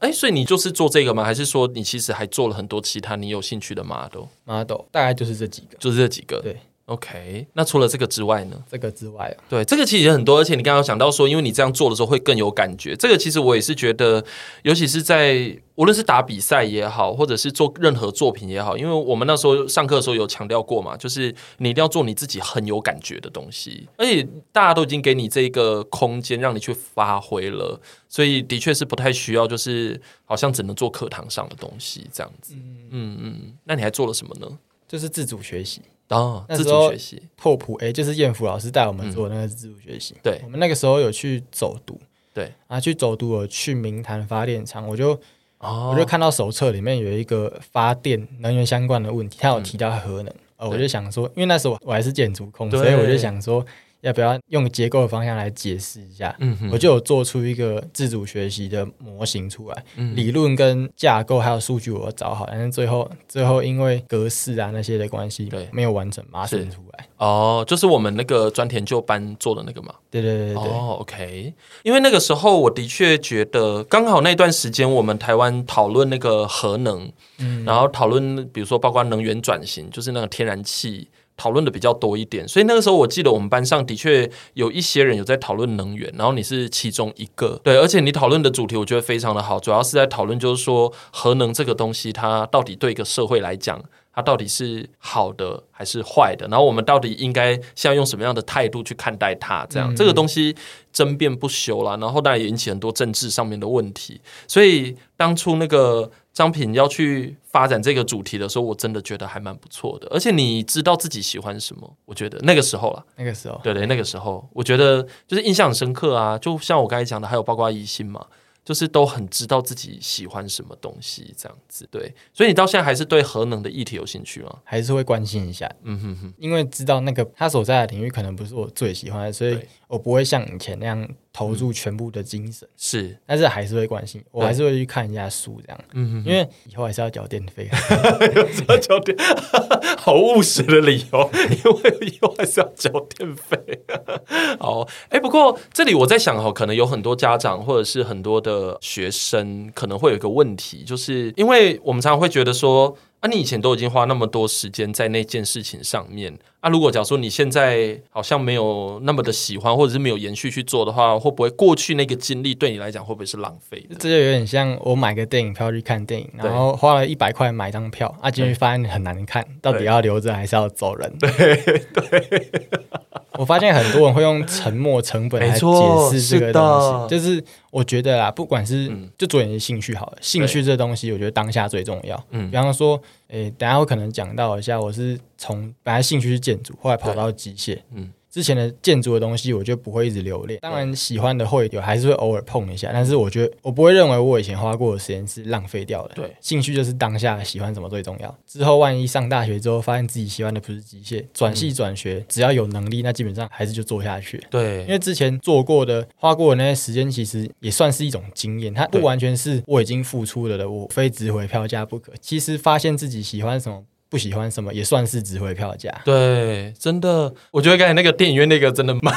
A: 哎，所以你就是做这个吗？还是说你其实还做了很多其他你有兴趣的 model？model
B: 大概就是这几个，
A: 就是这几个。
B: 对，
A: OK，那除了这个之外呢？
B: 这个之外啊，
A: 对，这个其实也很多，而且你刚刚讲到说，因为你这样做的时候会更有感觉。这个其实我也是觉得，尤其是在无论是打比赛也好，或者是做任何作品也好，因为我们那时候上课的时候有强调过嘛，就是你一定要做你自己很有感觉的东西，而且大家都已经给你这个空间让你去发挥了，所以的确是不太需要，就是好像只能做课堂上的东西这样子。嗯嗯嗯，那你还做了什么呢？
B: 就是自主学习。
A: 哦，自主学习。
B: 拓普，哎，就是燕福老师带我们做那个自主学习。
A: 对，
B: 我们那个时候有去走读，
A: 对。
B: 啊，去走读，我去明潭发电厂，我就、
A: 哦、
B: 我就看到手册里面有一个发电能源相关的问题，他有提到核能，呃、嗯，我就想说，因为那时候我还是建筑控，所以我就想说。要不要用结构的方向来解释一下？嗯哼，我就有做出一个自主学习的模型出来，嗯、理论跟架构还有数据我都找好，但是最后最后因为格式啊那些的关系，对，没有完整把它生出来。
A: 哦，就是我们那个专田就班做的那个嘛。
B: 对对对对。
A: 哦，OK。因为那个时候我的确觉得，刚好那段时间我们台湾讨论那个核能，嗯，然后讨论比如说包括能源转型，就是那个天然气。讨论的比较多一点，所以那个时候我记得我们班上的确有一些人有在讨论能源，然后你是其中一个，对，而且你讨论的主题我觉得非常的好，主要是在讨论就是说核能这个东西它到底对一个社会来讲，它到底是好的还是坏的，然后我们到底应该现在用什么样的态度去看待它，这样、嗯、这个东西争辩不休啦，然后当然也引起很多政治上面的问题，所以当初那个。张品要去发展这个主题的时候，我真的觉得还蛮不错的。而且你知道自己喜欢什么？我觉得那个时候了，
B: 那个时候，
A: 对对，那个时候，我觉得就是印象很深刻啊。就像我刚才讲的，还有包括一心嘛。就是都很知道自己喜欢什么东西，这样子对，所以你到现在还是对核能的议题有兴趣吗？
B: 还是会关心一下？嗯哼哼，因为知道那个他所在的领域可能不是我最喜欢的，所以我不会像以前那样投入全部的精神。是、嗯，但是还是会关心，我还是会去看一下书这样。嗯哼，因为以后还是要缴电费，(laughs)
A: 要缴电，好务实的理由，因为以后还是要缴电费。好，哎、欸，不过这里我在想哈，可能有很多家长或者是很多的。的学生可能会有一个问题，就是因为我们常常会觉得说，啊，你以前都已经花那么多时间在那件事情上面，啊，如果假如说你现在好像没有那么的喜欢，或者是没有延续去做的话，会不会过去那个经历对你来讲会不会是浪费的？
B: 这就有点像我买个电影票去看电影，然后花了一百块买张票，啊，进去发现很难看，到底要留着还是要走人？对对。我发现很多人会用沉没成本来解释这个东西，就是我觉得啊，不管是就做你的兴趣好了，兴趣这东西，我觉得当下最重要。嗯，比方说，诶，等下我可能讲到一下，我是从本来兴趣是建筑，后来跑到机械，嗯。之前的建筑的东西，我就不会一直留恋。当然，喜欢的会有，还是会偶尔碰一下。但是，我觉得我不会认为我以前花过的时间是浪费掉的。对，兴趣就是当下喜欢什么最重要。之后万一上大学之后，发现自己喜欢的不是机械，转系转学，嗯，只要有能力，那基本上还是就做下去。对，因为之前做过的、花过的那些时间，其实也算是一种经验。它不完全是我已经付出了的，我非值回票价不可。其实发现自己喜欢什么。不喜欢什么也算是值回票价。对，真的，我觉得刚才那个电影院那个真的蛮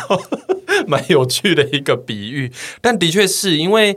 B: 蛮有趣的一个比喻，但的确是因为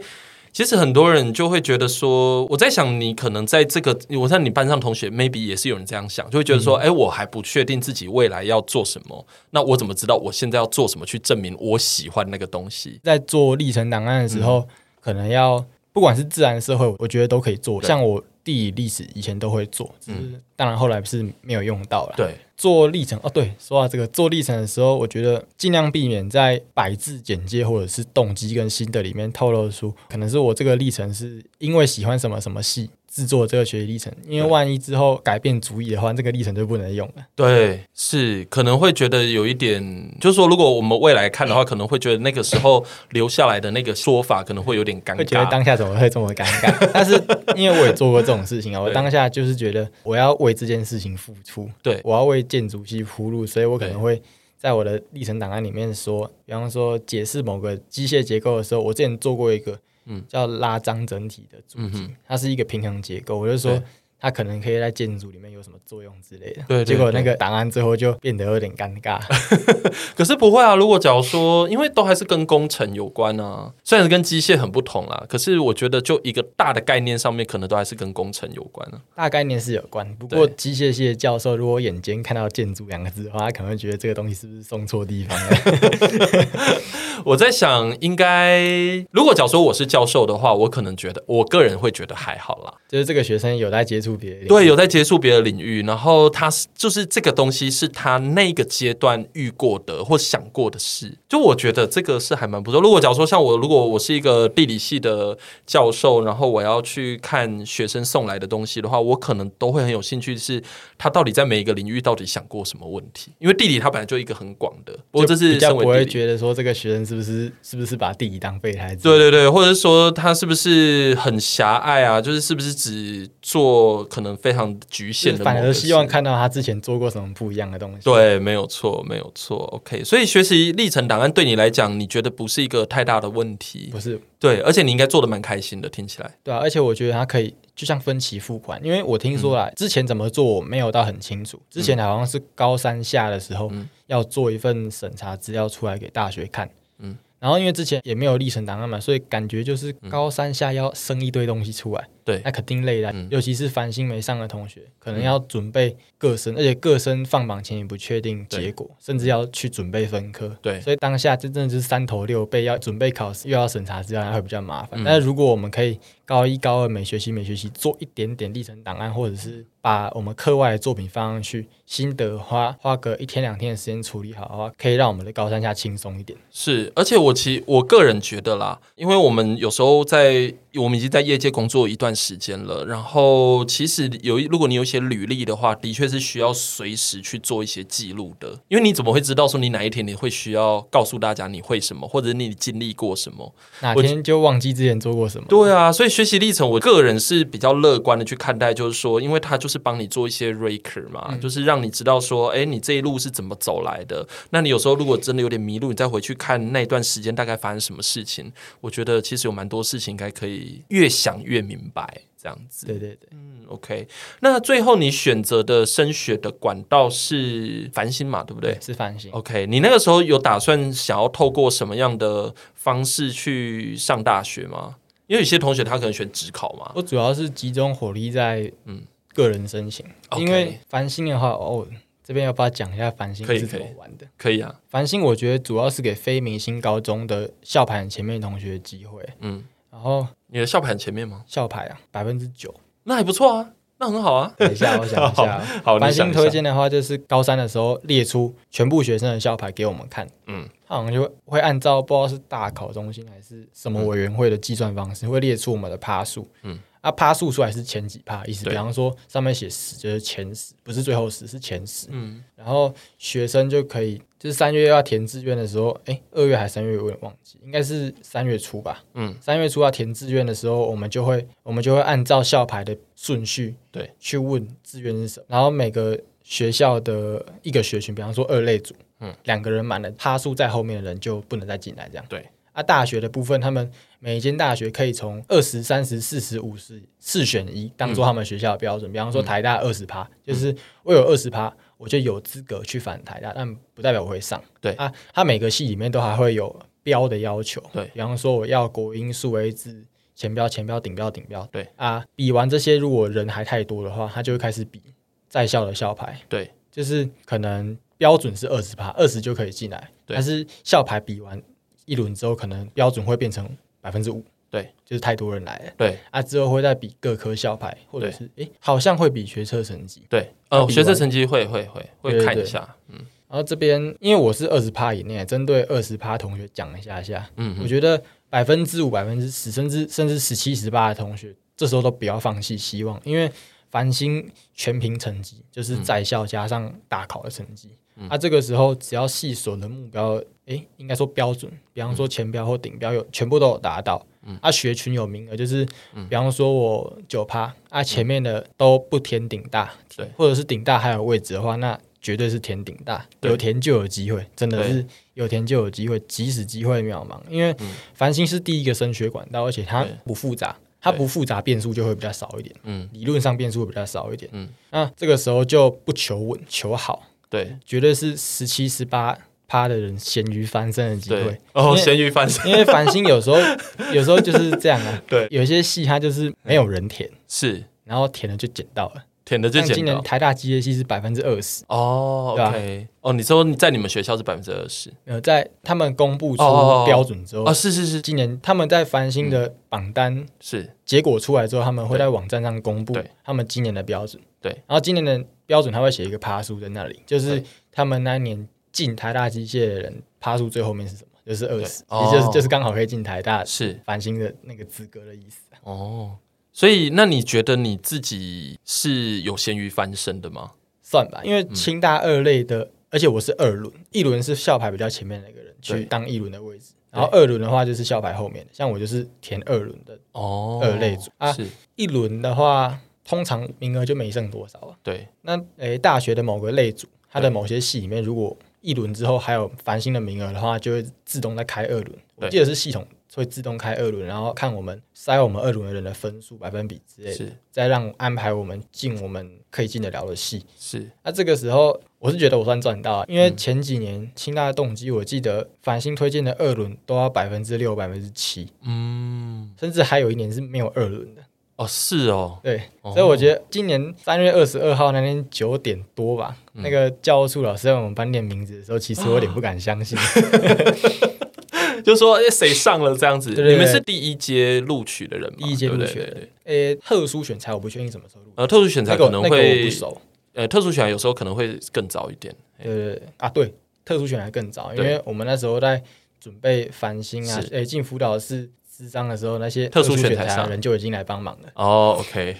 B: 其实很多人就会觉得说，我在想你可能在这个，我在你班上同学 maybe 也是有人这样想，就会觉得说，哎、嗯，我还不确定自己未来要做什么，那我怎么知道我现在要做什么去证明我喜欢那个东西？在做历程档案的时候，嗯、可能要不管是自然社会，我觉得都可以做，像我。地理历史以前都会做，只是当然后来不是没有用到了。对，做历程哦，对，说到这个做历程的时候，我觉得尽量避免在百字简介或者是动机跟心得里面透露出，可能是我这个历程是因为喜欢什么什么系。制作这个学习历程，因为万一之后改变主意的话，这个历程就不能用了。对，是可能会觉得有一点，就是说，如果我们未来看的话，可能会觉得那个时候留下来的那个说法可能会有点尴尬。会觉得当下怎么会这么尴尬？(laughs) 但是因为我也做过这种事情啊，我当下就是觉得我要为这件事情付出，对，我要为建筑系铺路，所以我可能会在我的历程档案里面说，比方说解释某个机械结构的时候，我之前做过一个。嗯，叫拉张整体的主体，它是一个平衡结构。我就说，它可能可以在建筑里面有什么作用之类的。
A: 对，
B: 结果那个档案最后就变得有点尴尬。(laughs)
A: 可是不会啊，如果假如说，因为都还是跟工程有关啊，虽然是跟机械很不同啦，可是我觉得就一个大的概念上面，可能都还是跟工程有关啊。
B: 大概念是有关，不过机械系的教授如果眼尖看到“建筑”两个字的话，他可能会觉得这个东西是不是送错地方了？(laughs)
A: 我在想，应该如果假如说我是教授的话，我可能觉得，我个人会觉得还好啦。
B: 就是这个学生有在接触别的，
A: 对，有在接触别的领域，然后他是就是这个东西是他那个阶段遇过的或想过的事，就我觉得这个是还蛮不错。如果假如说像我，如果我是一个地理系的教授，然后我要去看学生送来的东西的话，我可能都会很有兴趣，是他到底在每一个领域到底想过什么问题？因为地理它本来就一个很广的，不过这是
B: 比较不会觉得说这个学生是不是是不是把地理当备胎？
A: 对对对，或者是说他是不是很狭隘啊？就是是不是只做可能非常局限的？
B: 反而希望看到他之前做过什么不一样的东西。
A: 对，没有错，没有错。OK，所以学习历程档案对你来讲，你觉得不是一个太大的问题？
B: 不是，
A: 对，而且你应该做的蛮开心的，听起来。
B: 对啊，而且我觉得他可以就像分期付款，因为我听说啊，嗯、之前怎么做我没有到很清楚。之前好像是高三下的时候、嗯、要做一份审查资料出来给大学看。嗯。然后因为之前也没有历程档案嘛，所以感觉就是高三下要生一堆东西出来，对，那肯定累的。尤其是繁星没上的同学，可能要准备各生，而且各生放榜前也不确定结果，甚至要去准备分科。对，所以当下真正就是三头六臂，要准备考试，又要审查资料，会比较麻烦。但是如果我们可以高一高二每学期每学期做一点点历程档案，或者是把我们课外的作品放上去，心得花花个一天两天的时间处理好的话，可以让我们的高三下轻松一点。
A: 是，而且我其实我个人觉得啦，因为我们有时候在。我们已经在业界工作一段时间了，然后其实有一，如果你有一些履历的话，的确是需要随时去做一些记录的，因为你怎么会知道说你哪一天你会需要告诉大家你会什么，或者你经历过什么，
B: 哪天就忘记之前做过什么？
A: 对啊，所以学习历程，我个人是比较乐观的去看待，就是说，因为它就是帮你做一些 record 嘛，嗯、就是让你知道说，哎，你这一路是怎么走来的。那你有时候如果真的有点迷路，你再回去看那段时间大概发生什么事情，我觉得其实有蛮多事情应该可以。越想越明白，这样子。
B: 对对对，
A: 嗯，OK。那最后你选择的升学的管道是繁星嘛？对不对？
B: 是繁星。
A: OK，你那个时候有打算想要透过什么样的方式去上大学吗？因为有些同学他可能选职考嘛。
B: 我主要是集中火力在嗯个人申请，嗯、因为繁星的话，哦，这边要不要讲一下繁星是怎么玩的？
A: 可以，可以啊。
B: 繁星我觉得主要是给非明星高中的校排前面同学的机会，嗯。然后
A: 你的校牌前面吗？
B: 校牌啊，百分之九，
A: 那还不错啊，那很好啊。
B: 等一下，我想一下。(laughs)
A: 好，
B: 繁星推荐的话，就是高三的时候列出全部学生的校牌给我们看。嗯，他好像就会按照不知道是大考中心还是什么委员会的计算方式，会列出我们的趴数。嗯。啊，趴数出来是前几趴，意思比方说上面写十就是前十，不是最后十，是前十。嗯，然后学生就可以，就是三月要填志愿的时候，哎，二月还是三月，我有点忘记，应该是三月初吧。嗯，三月初要填志愿的时候，我们就会我们就会按照校排的顺序，对，去问志愿是什么，然后每个学校的一个学群，比方说二类组，嗯，两个人满了，趴数在后面的人就不能再进来，这样。对。啊，大学的部分，他们每一间大学可以从二十三十四十五十四选一当做他们学校的标准。嗯、比方说台大二十趴，就是我有二十趴，我就有资格去反台大，但不代表我会上。对啊，他每个系里面都还会有标的要求。对，比方说我要国英数 A 字前标、前标、顶标、顶标。对啊，比完这些，如果人还太多的话，他就会开始比在校的校牌。对，就是可能标准是二十趴，二十就可以进来。对，但是校牌比完。一轮之后，可能标准会变成百分之五，对，就是太多人来了，对。啊，之后会再比各科校牌，或者是哎对，好像会比学测成绩，对，呃，学测成绩会会会会看一下，嗯，然后这边因为我是二十趴以内，针对二十趴同学讲一下下，嗯，我觉得百分之五、百分之十，甚至甚至十七、十八的同学，这时候都不要放弃希望，因为繁星全凭成绩，就是在校加上大考的成绩。啊、这个时候，只要系所的目标，诶，应该说标准，比方说前标或顶标有全部都有达到，嗯，啊，学群有名额，就是，比方说我九趴，啊，前面的都不填顶大，对，或者是顶大还有位置的话，那绝对是填顶大，有填就有机会，真的是有填就有机会，即使机会渺茫，因为繁星是第一个升学管道，而且它不复杂。它不复杂，变数就会比较少一点。
A: 嗯，
B: 理论上变数会比较少一点。
A: 嗯，
B: 那这个时候就不求稳，求好。
A: 对，
B: 绝对是十七、十八趴的人咸鱼翻身的机会。
A: 哦，咸鱼翻身，
B: 因为繁星有时候 (laughs) 有时候就是这样啊。
A: 对，
B: 有些戏它就是没有人填，
A: 是，
B: 然后填了就捡到了。
A: 填的就
B: 今年台大机械系是百分之二十。
A: 哦，OK，哦，你说在你们学校是百分之二十？
B: 呃，在他们公布出标准之后，
A: 哦，是是是，
B: 今年他们在繁星的榜单
A: 是。
B: 结果出来之后，他们会在网站上公布他们今年的标准，
A: 对，
B: 然后今年的标准他会写一个趴数在那里，就是他们那一年进台大机械的人趴数最后面是什么？就是二十，也就是就是刚好可以进台大是。繁星的那个资格的意思
A: 哦。所以，那你觉得你自己是有咸鱼翻身的吗？
B: 算吧，因为清大二类的，嗯、而且我是二轮，一轮是校牌比较前面那个人去当一轮的位置，然后二轮的话就是校牌后面的，像我就是填二轮的哦，二类组、哦、啊。是一轮的话，通常名额就没剩多少了。
A: 对，
B: 那诶、欸，大学的某个类组，它的某些系里面，如果一轮之后还有繁星的名额的话，就会自动再开二轮。我记得是系统。会自动开二轮，然后看我们筛我们二轮的人的分数百分比之类的，再让安排我们进我们可以进得了的系。
A: 是，
B: 那这个时候我是觉得我算赚到了，因为前几年清大的动机，我记得繁星推荐的二轮都要百分之六、百分之七，嗯，甚至还有一年是没有二轮的。
A: 哦，是哦，
B: 对，所以我觉得今年三月二十二号那天九点多吧，嗯、那个教务处老师在我们班念名字的时候，其实我有点不敢相信。(laughs) (laughs) (laughs) (laughs)
A: 就说哎，谁上了这样子？你们是第一阶录取的人吗？
B: 第一阶录取的人。诶，特殊选材我不确定什么时候录。
A: 呃，特殊选材可能会呃，特殊选材有时候可能会更早一点。
B: 对啊，对，特殊选材更早，因为我们那时候在准备繁星啊，诶，进辅导室。咨商的时候，那些特殊选才的人就已经来帮忙了。
A: 哦，OK，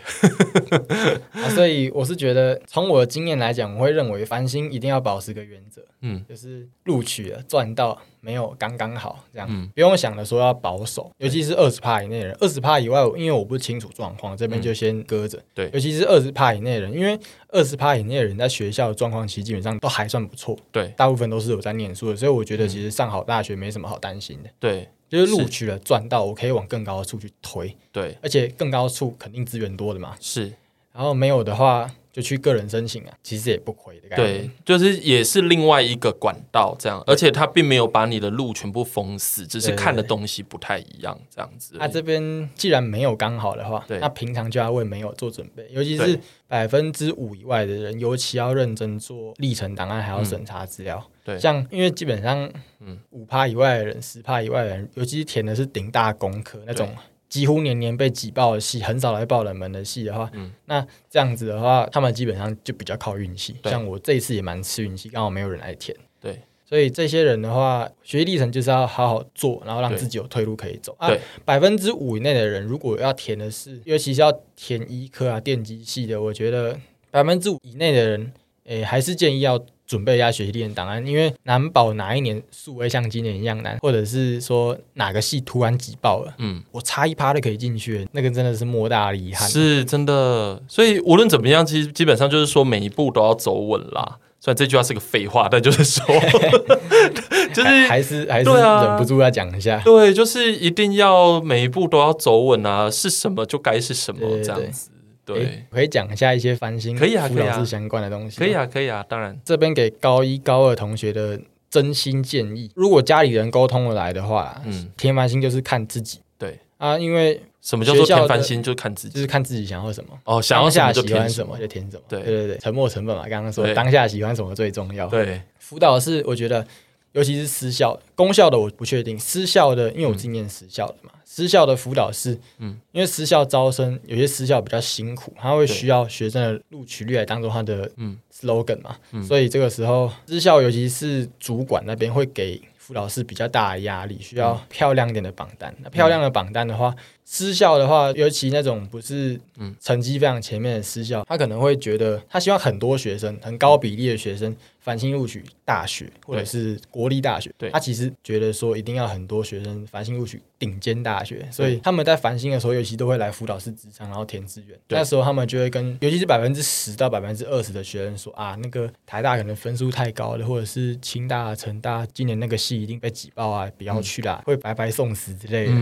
A: (laughs)
B: 啊，所以我是觉得，从我的经验来讲，我会认为繁星一定要保持个原则，嗯，就是录取了赚到没有刚刚好这样，嗯，不用想着说要保守，尤其是二十趴以内的人，二十趴以外，因为我不清楚状况，这边就先搁着。对，尤其是二十趴以内的人，因为二十趴以内的人在学校的状况其实基本上都还算不错，对，大部分都是有在念书的，所以我觉得其实上好大学没什么好担心的。对。就是录取了赚到，我可以往更高的处去推。对，而且更高处肯定资源多的嘛。是，然后没有的话就去个人申请啊，其实也不亏的感觉。
A: 对，就是也是另外一个管道这样，而且他并没有把你的路全部封死，只是看的东西不太一样这样子。
B: 那这边既然没有刚好的话，那平常就要为没有做准备，尤其是百分之五以外的人，尤其要认真做历程档案，还要审查资料。对，像因为基本上，嗯，五趴以外的人，十趴以外的人，尤其是填的是顶大工科那种，几乎年年被挤爆的戏，很少来报冷门的戏的话，嗯，那这样子的话，他们基本上就比较靠运气。像我这一次也蛮吃运气，刚好没有人来填。对，所以这些人的话，学习历程就是要好好做，然后让自己有退路可以走。啊，百分之五以内的人，如果要填的是，尤其是要填医科啊、电机系的，我觉得百分之五以内的人，诶，还是建议要。准备一下学习历程档案，因为难保哪一年数位像今年一样难，或者是说哪个系突然挤爆了，嗯，我差一趴都可以进去，那个真的是莫大的遗憾。
A: 是真的，所以无论怎么样，其实基本上就是说每一步都要走稳啦。虽然这句话是个废话，但就是说，(laughs) 就是
B: 还是还是忍不住要讲一下。
A: 对，就是一定要每一步都要走稳啊，是什么就该是什么这样子。对，
B: 可以讲一下一些翻新可以啊，辅导室相关的东西。
A: 可以啊，可以啊，当然。
B: 这边给高一高二同学的真心建议：如果家里人沟通得来的话，嗯，填繁星就是看自己。对啊，因为
A: 什么叫做填繁星？就是看自己，
B: 就是看自己想要什么。
A: 哦，想要下
B: 喜欢什么就填什么。对对对，沉没成本嘛，刚刚说当下喜欢什么最重要。对，辅导是我觉得，尤其是私校、公校的我不确定，私校的，因为我今年私校的嘛。私校的辅导室，嗯，因为私校招生有些私校比较辛苦，他会需要学生的录取率来当做他的嗯 slogan 嘛，嗯，所以这个时候私校尤其是主管那边会给辅导室比较大的压力，需要漂亮一点的榜单。那漂亮的榜单的话，私校的话，尤其那种不是嗯成绩非常前面的私校，他可能会觉得他希望很多学生，很高比例的学生。繁星录取大学或者是国立大学，对，他其实觉得说一定要很多学生繁星录取顶尖大学，所以他们在繁星的时候，尤其都会来辅导室职场，然后填志愿。那时候他们就会跟，尤其是百分之十到百分之二十的学生说啊，那个台大可能分数太高了，或者是清大、成大今年那个系一定被挤爆啊，不要去啦，会白白送死之类的。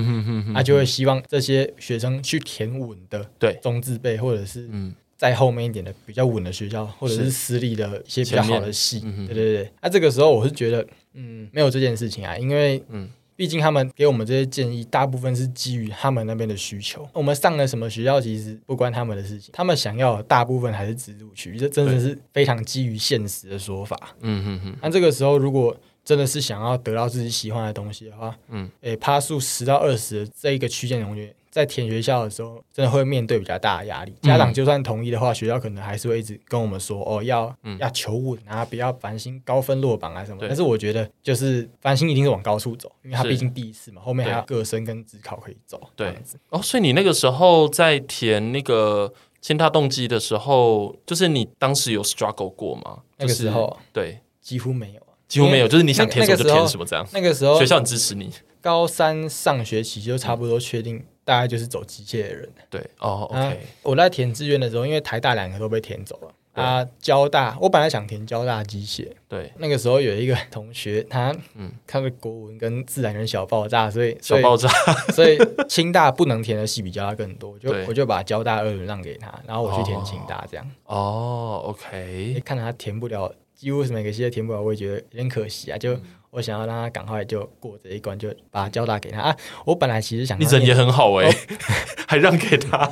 B: 他就会希望这这些学生去填稳的，
A: 对。
B: 中字辈或者是嗯。在后面一点的比较稳的学校，或者是私立的一些比较好的系，对对对。那、啊、这个时候我是觉得，嗯，没有这件事情啊，因为，嗯，毕竟他们给我们这些建议，大部分是基于他们那边的需求。我们上了什么学校，其实不关他们的事情。他们想要的大部分还是直录取，这真的是非常基于现实的说法。嗯嗯嗯。那这个时候，如果真的是想要得到自己喜欢的东西的话，嗯，诶，趴数十到二十的这一个区间同学。在填学校的时候，真的会面对比较大的压力。家长就算同意的话，学校可能还是会一直跟我们说：“哦，要、嗯、要求稳啊，不要烦心高分落榜啊什么。”但是我觉得，就是烦心一定是往高处走，因为他毕竟第一次嘛，后面还有各升跟自考可以走。
A: 对，哦，所以你那个时候在填那个清大动机的时候，就是你当时有 struggle 过吗？
B: 那个时候，
A: 对，
B: 几乎没有，
A: 几乎没有，就是你想填什么就填什么这样。
B: 那个时候，
A: 学校很支持你。
B: 高三上学期就差不多确定。大概就是走机械的人，
A: 对哦、啊。
B: 我在填志愿的时候，因为台大两个都被填走了啊。交大，我本来想填交大机械，
A: 对。
B: 那个时候有一个同学，他嗯，看了国文跟自然跟小爆炸，所以
A: 小爆炸，(laughs)
B: 所以清大不能填的系比交大更多，就我就把交大二轮让给他，然后我去填清大这样。
A: 哦、oh，OK。
B: 看他填不了，几乎是每个系都填不了，我也觉得有点可惜啊，就。嗯我想要让他赶快就过这一关，就把交大给他啊！我本来其实想，
A: 你人也很好哎、欸，哦、(laughs) 还让给他。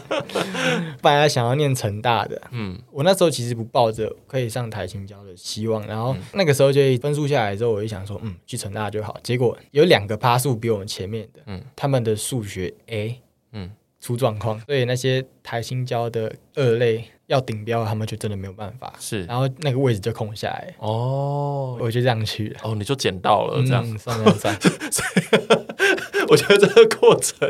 A: (laughs)
B: 本来想要念成大的，嗯，我那时候其实不抱着可以上台新交的希望，然后那个时候就分数下来之后，我就想说，嗯，去成大就好。结果有两个趴数比我们前面的，嗯，他们的数学 A，嗯，出状况，所以那些台新交的二类。要顶标，他们就真的没有办法。
A: 是，
B: 然后那个位置就空下来。哦，我就这样去了。
A: 哦，你就捡到了，这样。
B: 嗯、算了算了。(laughs) (laughs)
A: 我觉得这个过程，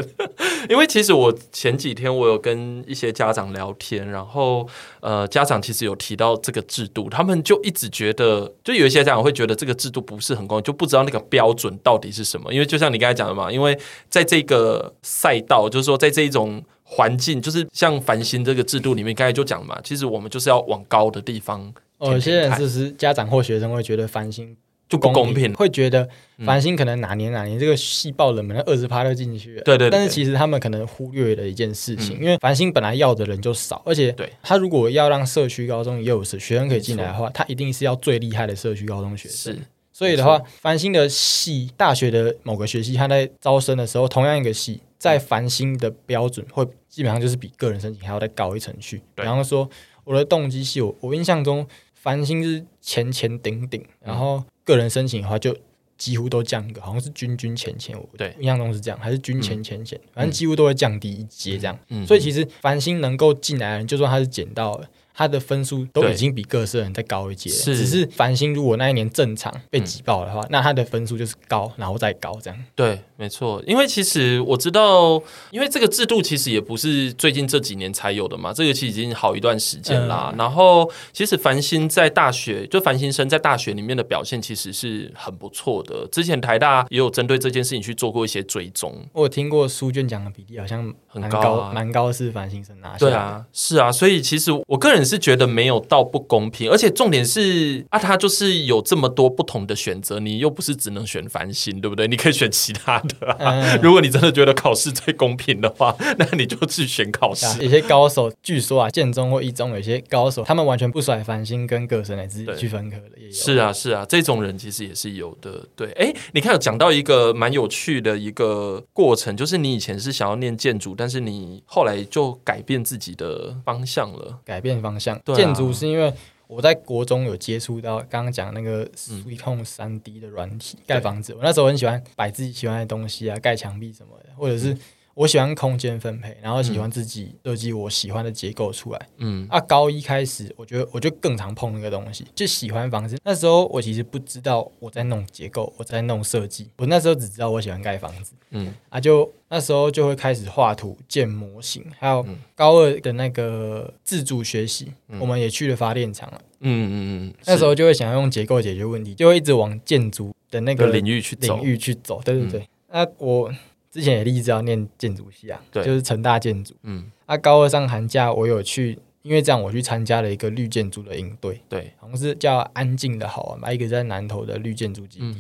A: 因为其实我前几天我有跟一些家长聊天，然后呃，家长其实有提到这个制度，他们就一直觉得，就有一些家长会觉得这个制度不是很公平，就不知道那个标准到底是什么。因为就像你刚才讲的嘛，因为在这个赛道，就是说在这一种。环境就是像繁星这个制度里面，刚才就讲嘛，其实我们就是要往高的地方。
B: 哦，有些人就是家长或学生会觉得繁星
A: 就不公平，
B: 会觉得繁星可能哪年哪年这个细爆冷门二十趴就进去了。
A: 对，对对。
B: 但是其实他们可能忽略了一件事情，嗯、因为繁星本来要的人就少，而且他如果要让社区高中也有学生可以进来的话，他一定是要最厉害的社区高中学生。是。所以的话，繁星的系大学的某个学系，他在招生的时候，同样一个系。在繁星的标准会基本上就是比个人申请还要再高一层去。比方说，我的动机系，我我印象中繁星是前前顶顶，然后个人申请的话就几乎都降一个，好像是均均前前。我对印象中是这样，还是均前前前，反正几乎都会降低一阶这样。所以其实繁星能够进来的人，就算他是捡到了。他的分数都已经比各色人再高一截，是只是繁星如果那一年正常被挤爆的话，嗯、那他的分数就是高，然后再高这样。
A: 对，没错，因为其实我知道，因为这个制度其实也不是最近这几年才有的嘛，这个其实已经好一段时间啦。嗯、然后其实繁星在大学，就繁星生在大学里面的表现其实是很不错的。之前台大也有针对这件事情去做过一些追踪。
B: 我有听过书卷奖的比例好像很高，蛮高，高是繁星生拿下。
A: 对啊，是啊，所以其实我个人。是觉得没有到不公平，而且重点是啊，他就是有这么多不同的选择，你又不是只能选繁星，对不对？你可以选其他的、啊。嗯、如果你真的觉得考试最公平的话，那你就去选考试。
B: 有些高手，据说啊，建中或一中有些高手，他们完全不甩繁星跟个申来自己去分科的也有。
A: 是啊，是啊，这种人其实也是有的。对，哎，你看有讲到一个蛮有趣的一个过程，就是你以前是想要念建筑，但是你后来就改变自己的方向了，
B: 改变方。像建筑是因为我在国中有接触到刚刚讲那个 Sweet Home 三 D 的软体盖房子，我那时候很喜欢摆自己喜欢的东西啊，盖墙壁什么的，或者是。我喜欢空间分配，然后喜欢自己设计我喜欢的结构出来。嗯，啊，高一开始，我觉得我就更常碰那个东西，就喜欢房子。那时候我其实不知道我在弄结构，我在弄设计。我那时候只知道我喜欢盖房子。嗯，啊，就那时候就会开始画图、建模型，还有高二的那个自主学习，嗯、我们也去了发电厂了。嗯嗯嗯，那时候就会想要用结构解决问题，就会一直往建筑的那个
A: 领域去走。领
B: 域去走，对对对。那、我。之前也立志要念建筑系啊，对，就是成大建筑。嗯，啊，高二上寒假我有去，因为这样我去参加了一个绿建筑的营队，对，好像是叫安静的好玩吧，一个在南投的绿建筑基地。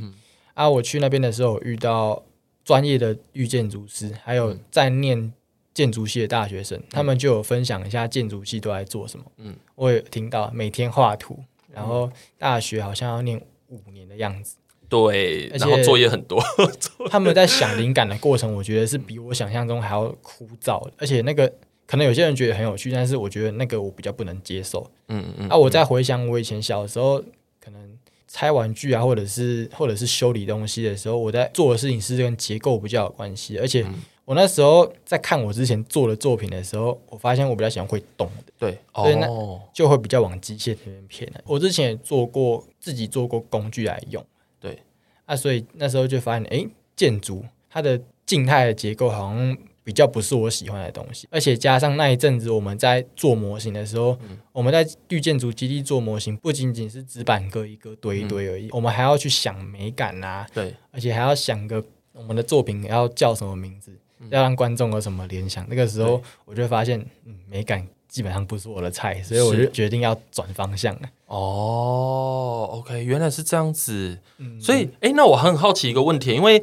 B: 啊，我去那边的时候遇到专业的绿建筑师，还有在念建筑系的大学生，他们就有分享一下建筑系都在做什么。嗯，我也听到每天画图，然后大学好像要念五年的样子。
A: 对，然后作业很多。(laughs)
B: 他们在想灵感的过程，我觉得是比我想象中还要枯燥。而且那个可能有些人觉得很有趣，但是我觉得那个我比较不能接受。嗯嗯。啊，我在回想我以前小时候，可能拆玩具啊，或者是或者是修理东西的时候，我在做的事情是跟结构比较有关系。而且我那时候在看我之前做的作品的时候，我发现我比较喜欢会动的。
A: 对，
B: 所以那就会比较往机械那边偏。我之前也做过，自己做过工具来用。啊，所以那时候就发现，哎，建筑它的静态的结构好像比较不是我喜欢的东西，而且加上那一阵子我们在做模型的时候，嗯、我们在绿建筑基地做模型，不仅仅是纸板各一个堆一堆而已，嗯、我们还要去想美感啊，
A: 对，
B: 而且还要想个我们的作品要叫什么名字，嗯、要让观众有什么联想。那个时候我就发现，嗯，美感。基本上不是我的菜，所以我就决定要转方向了。
A: 哦，OK，原来是这样子。嗯，所以，哎，那我很好奇一个问题，因为。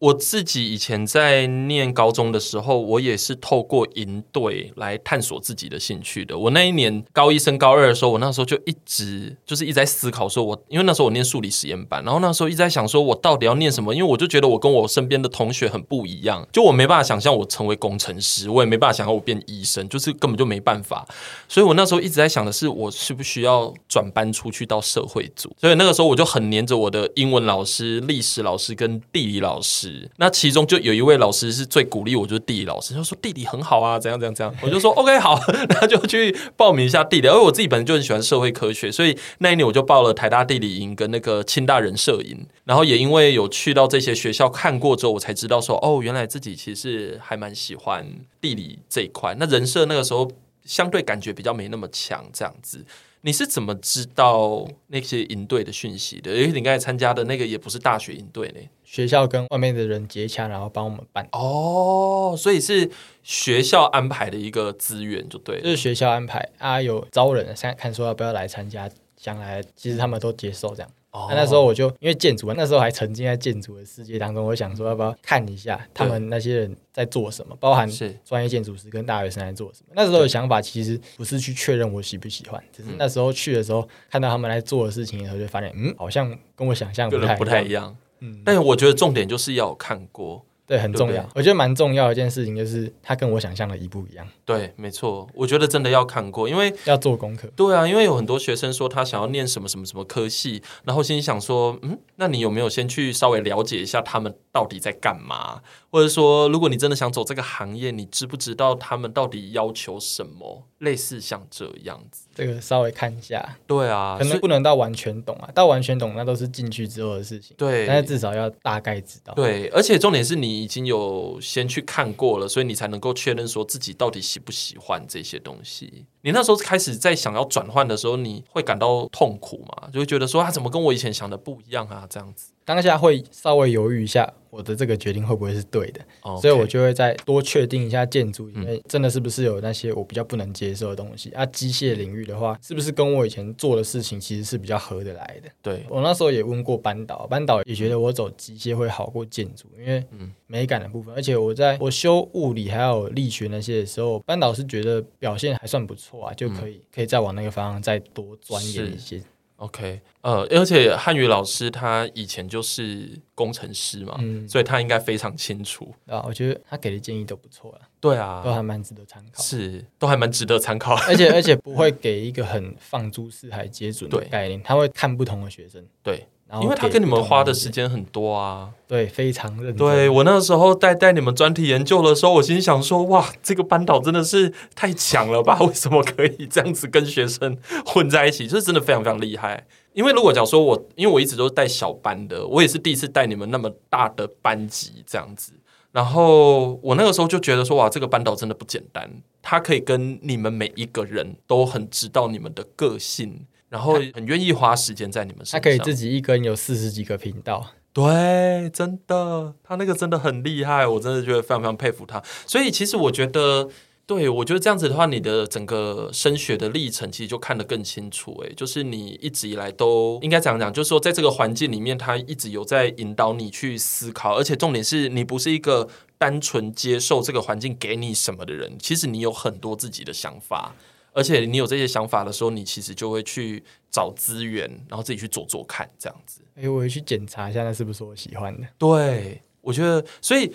A: 我自己以前在念高中的时候，我也是透过营队来探索自己的兴趣的。我那一年高一升高二的时候，我那时候就一直就是一直在思考，说我因为那时候我念数理实验班，然后那时候一直在想，说我到底要念什么？因为我就觉得我跟我身边的同学很不一样，就我没办法想象我成为工程师，我也没办法想象我变医生，就是根本就没办法。所以我那时候一直在想的是，我需不需要转班出去到社会组？所以那个时候我就很黏着我的英文老师、历史老师跟地理老师。那其中就有一位老师是最鼓励我，就是地理老师，他说地理很好啊，怎样怎样怎样，我就说 OK 好，(laughs) 那就去报名一下地理。而我自己本身就很喜欢社会科学，所以那一年我就报了台大地理营跟那个清大人社营。然后也因为有去到这些学校看过之后，我才知道说哦，原来自己其实还蛮喜欢地理这一块。那人社那个时候相对感觉比较没那么强，这样子。你是怎么知道那些营队的讯息的？因为你刚才参加的那个也不是大学营队呢。
B: 学校跟外面的人接洽，然后帮我们办。
A: 哦，所以是学校安排的一个资源，就对。
B: 就是学校安排啊，有招人，现在看说要不要来参加，将来其实他们都接受这样。Oh. 那时候我就因为建筑，那时候还沉浸在建筑的世界当中，我想说要不要看一下他们那些人在做什么，包含是专业建筑师跟大学生在做什么。那时候的想法其实不是去确认我喜不喜欢，只是那时候去的时候看到他们来做的事情以后，就发现嗯，好像跟我想象不太不太一样。嗯，
A: 但是我觉得重点就是要看过。
B: 对，很重要。我觉得蛮重要的一件事情就是，它跟我想象的一不一样。
A: 对，没错。我觉得真的要看过，因为
B: 要做功课。
A: 对啊，因为有很多学生说他想要念什么什么什么科系，然后心里想说，嗯，那你有没有先去稍微了解一下他们到底在干嘛？或者说，如果你真的想走这个行业，你知不知道他们到底要求什么？类似像这样子，
B: 这个稍微看一下。
A: 对啊，
B: 可能不能到完全懂啊，到完全懂那都是进去之后的事情。
A: 对，
B: 但是至少要大概知道。
A: 对，而且重点是你已经有先去看过了，所以你才能够确认说自己到底喜不喜欢这些东西。你那时候开始在想要转换的时候，你会感到痛苦吗？就会觉得说啊怎么跟我以前想的不一样啊？这样子。
B: 当下会稍微犹豫一下，我的这个决定会不会是对的？Okay. 所以我就会再多确定一下建筑里面真的是不是有那些我比较不能接受的东西、嗯、啊？机械领域的话，是不是跟我以前做的事情其实是比较合得来的？
A: 对，
B: 我那时候也问过班导，班导也觉得我走机械会好过建筑，因为美感的部分，而且我在我修物理还有力学那些的时候，班导是觉得表现还算不错啊，就可以、嗯、可以再往那个方向再多钻研一些。
A: OK，呃，而且汉语老师他以前就是工程师嘛，嗯、所以他应该非常清楚
B: 啊。我觉得他给的建议都不错了，
A: 对啊，
B: 都还蛮值得参考，
A: 是，都还蛮值得参考。
B: 而且 (laughs) 而且不会给一个很放诸四海皆准的概念，他会看不同的学生，
A: 对。因为他跟你们花的时间很多啊，
B: 对，非常认真。
A: 对，我那个时候带带你们专题研究的时候，我心想说：哇，这个班导真的是太强了吧？(laughs) 为什么可以这样子跟学生混在一起？就是真的非常非常厉害。因为如果假如说我，因为我一直都是带小班的，我也是第一次带你们那么大的班级这样子。然后我那个时候就觉得说：哇，这个班导真的不简单，他可以跟你们每一个人都很知道你们的个性。然后很愿意花时间在你们身上，
B: 他可以自己一个人有四十几个频道，
A: 对，真的，他那个真的很厉害，我真的觉得非常非常佩服他。所以其实我觉得对，我觉得这样子的话，你的整个升学的历程其实就看得更清楚。诶，就是你一直以来都应该怎样讲，就是说在这个环境里面，他一直有在引导你去思考，而且重点是你不是一个单纯接受这个环境给你什么的人，其实你有很多自己的想法，而且你有这些想法的时候，你其实就会去找资源，然后自己去做做看，这样子。
B: 哎，我会去检查一下，那是不是我喜欢的？
A: 对，我觉得，所以。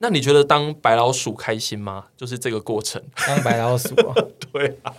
A: 那你觉得当白老鼠开心吗？就是这个过程，
B: 当白老鼠啊，(laughs)
A: 对啊，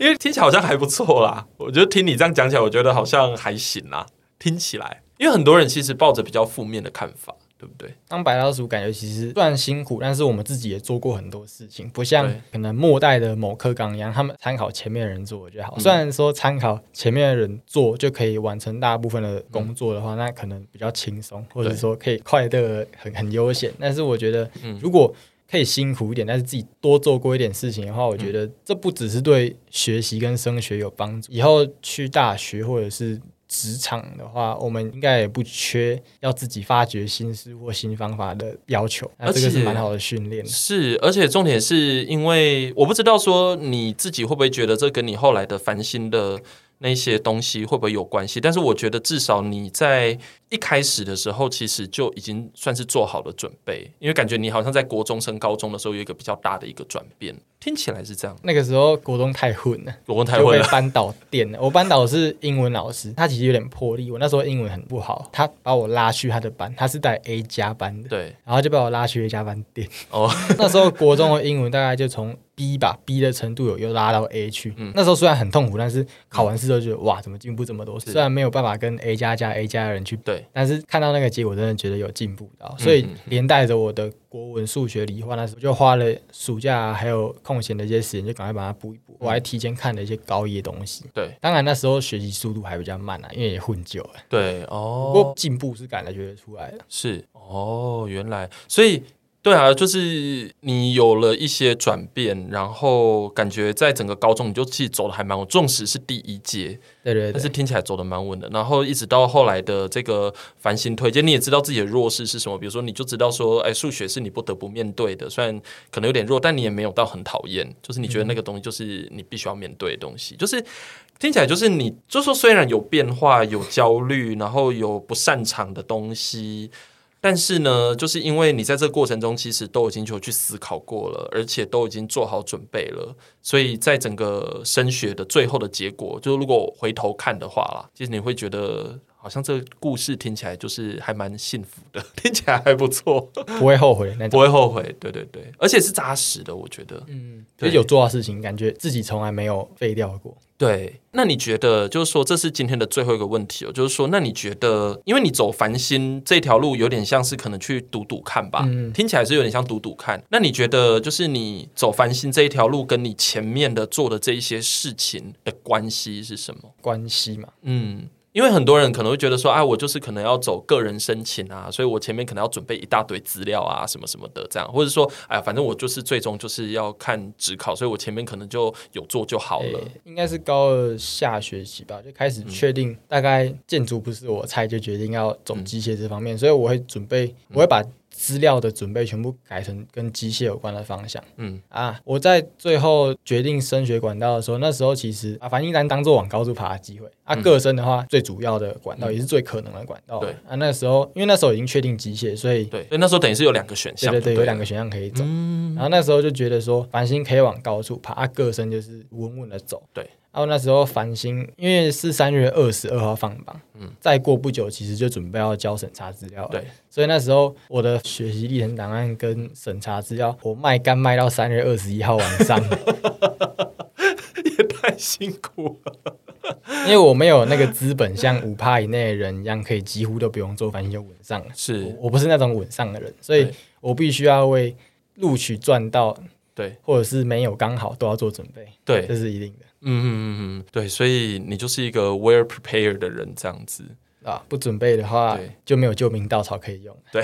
A: 因为听起来好像还不错啦。我觉得听你这样讲起来，我觉得好像还行啦。听起来，因为很多人其实抱着比较负面的看法。对不对？
B: 当白老鼠感觉其实虽然辛苦，但是我们自己也做过很多事情，不像可能末代的某科纲一样，他们参考前面的人做我觉得好。虽然说参考前面的人做就可以完成大部分的工作的话，嗯、那可能比较轻松，或者说可以快乐很很悠闲。但是我觉得，如果可以辛苦一点，但是自己多做过一点事情的话，我觉得这不只是对学习跟升学有帮助，以后去大学或者是。职场的话，我们应该也不缺要自己发掘新事或新方法的要求，那这个是蛮好的训练。
A: 是，而且重点是因为我不知道说你自己会不会觉得这跟你后来的烦心的。那些东西会不会有关系？但是我觉得至少你在一开始的时候，其实就已经算是做好了准备，因为感觉你好像在国中升高中的时候有一个比较大的一个转变，听起来是这样。
B: 那个时候国中太混了，
A: 国中太混了，
B: 被班导电了。(laughs) 我班导是英文老师，他其实有点魄力。我那时候英文很不好，他把我拉去他的班，他是带 A 加班的，
A: 对，
B: 然后就把我拉去 A 加班电。
A: 哦，(laughs)
B: 那时候国中的英文大概就从。B 吧，B 的程度有又拉到 A 去。嗯，那时候虽然很痛苦，但是考完试之后觉得哇，怎么进步这么多？虽然没有办法跟 A 加加 A 加的人去对，但是看到那个结果，真的觉得有进步到。所以连带着我的国文、数学、理化，那时候就花了暑假还有空闲的一些时间，就赶快把它补一补。我还提前看了一些高一的东西。对，当然那时候学习速度还比较慢啊，因为也混久了。
A: 对哦，
B: 不过进步是感觉得出来的。
A: 是哦，原来所以。对啊，就是你有了一些转变，然后感觉在整个高中你就其实走的还蛮稳，纵使是第一届，
B: 对，对对，
A: 但是听起来走的蛮稳的。然后一直到后来的这个繁星推荐，你也知道自己的弱势是什么，比如说你就知道说，哎，数学是你不得不面对的，虽然可能有点弱，但你也没有到很讨厌，就是你觉得那个东西就是你必须要面对的东西，嗯、就是听起来就是你，就说虽然有变化、有焦虑，然后有不擅长的东西。但是呢，就是因为你在这个过程中，其实都已经有去思考过了，而且都已经做好准备了，所以在整个升学的最后的结果，就如果回头看的话啦，其实你会觉得。好像这个故事听起来就是还蛮幸福的，(laughs) 听起来还不错，(laughs)
B: 不会后悔，
A: 不会后悔，对对对，而且是扎实的，我觉得，
B: 嗯，对，有做到事情，感觉自己从来没有废掉过。
A: 对，那你觉得，就是说，这是今天的最后一个问题哦，就是说，那你觉得，因为你走繁星这条路，有点像是可能去赌赌看吧，嗯，听起来是有点像赌赌看。那你觉得，就是你走繁星这一条路，跟你前面的做的这一些事情的关系是什么？
B: 关系嘛，
A: 嗯。因为很多人可能会觉得说，哎，我就是可能要走个人申请啊，所以我前面可能要准备一大堆资料啊，什么什么的，这样，或者说，哎呀，反正我就是最终就是要看职考，所以我前面可能就有做就好了。
B: 应该是高二下学期吧，就开始确定大概建筑不是我猜，就决定要走机械这方面，所以我会准备，我会把。资料的准备全部改成跟机械有关的方向。嗯啊，我在最后决定升学管道的时候，那时候其实啊，繁星当做往高处爬的机会。啊，个升的话，最主要的管道也是最可能的管道。对啊，那时候因为那时候已经确定机械，所以
A: 对，所以那时候等于是有两个选项，
B: 对对对，有两个选项可以走。然后那时候就觉得说，繁星可以往高处爬，啊，个升就是稳稳的走。对。然后那时候繁星，因为是三月二十二号放榜，嗯，再过不久其实就准备要交审查资料了，对，所以那时候我的学习历程档案跟审查资料，我卖干卖到三月二十一号晚上，(laughs)
A: 也太辛苦了，(laughs)
B: 因为我没有那个资本，像五趴以内的人一样，可以几乎都不用做繁星就稳上了，
A: 是。
B: 我，我不是那种稳上的人，所以我必须要为录取赚到，
A: 对，
B: 或者是没有刚好都要做准备，
A: 对，
B: 这是一定的。
A: 嗯嗯嗯嗯，对，所以你就是一个 well prepared 的人，这样子
B: 啊，不准备的话，对就没有救命稻草可以用。
A: 对，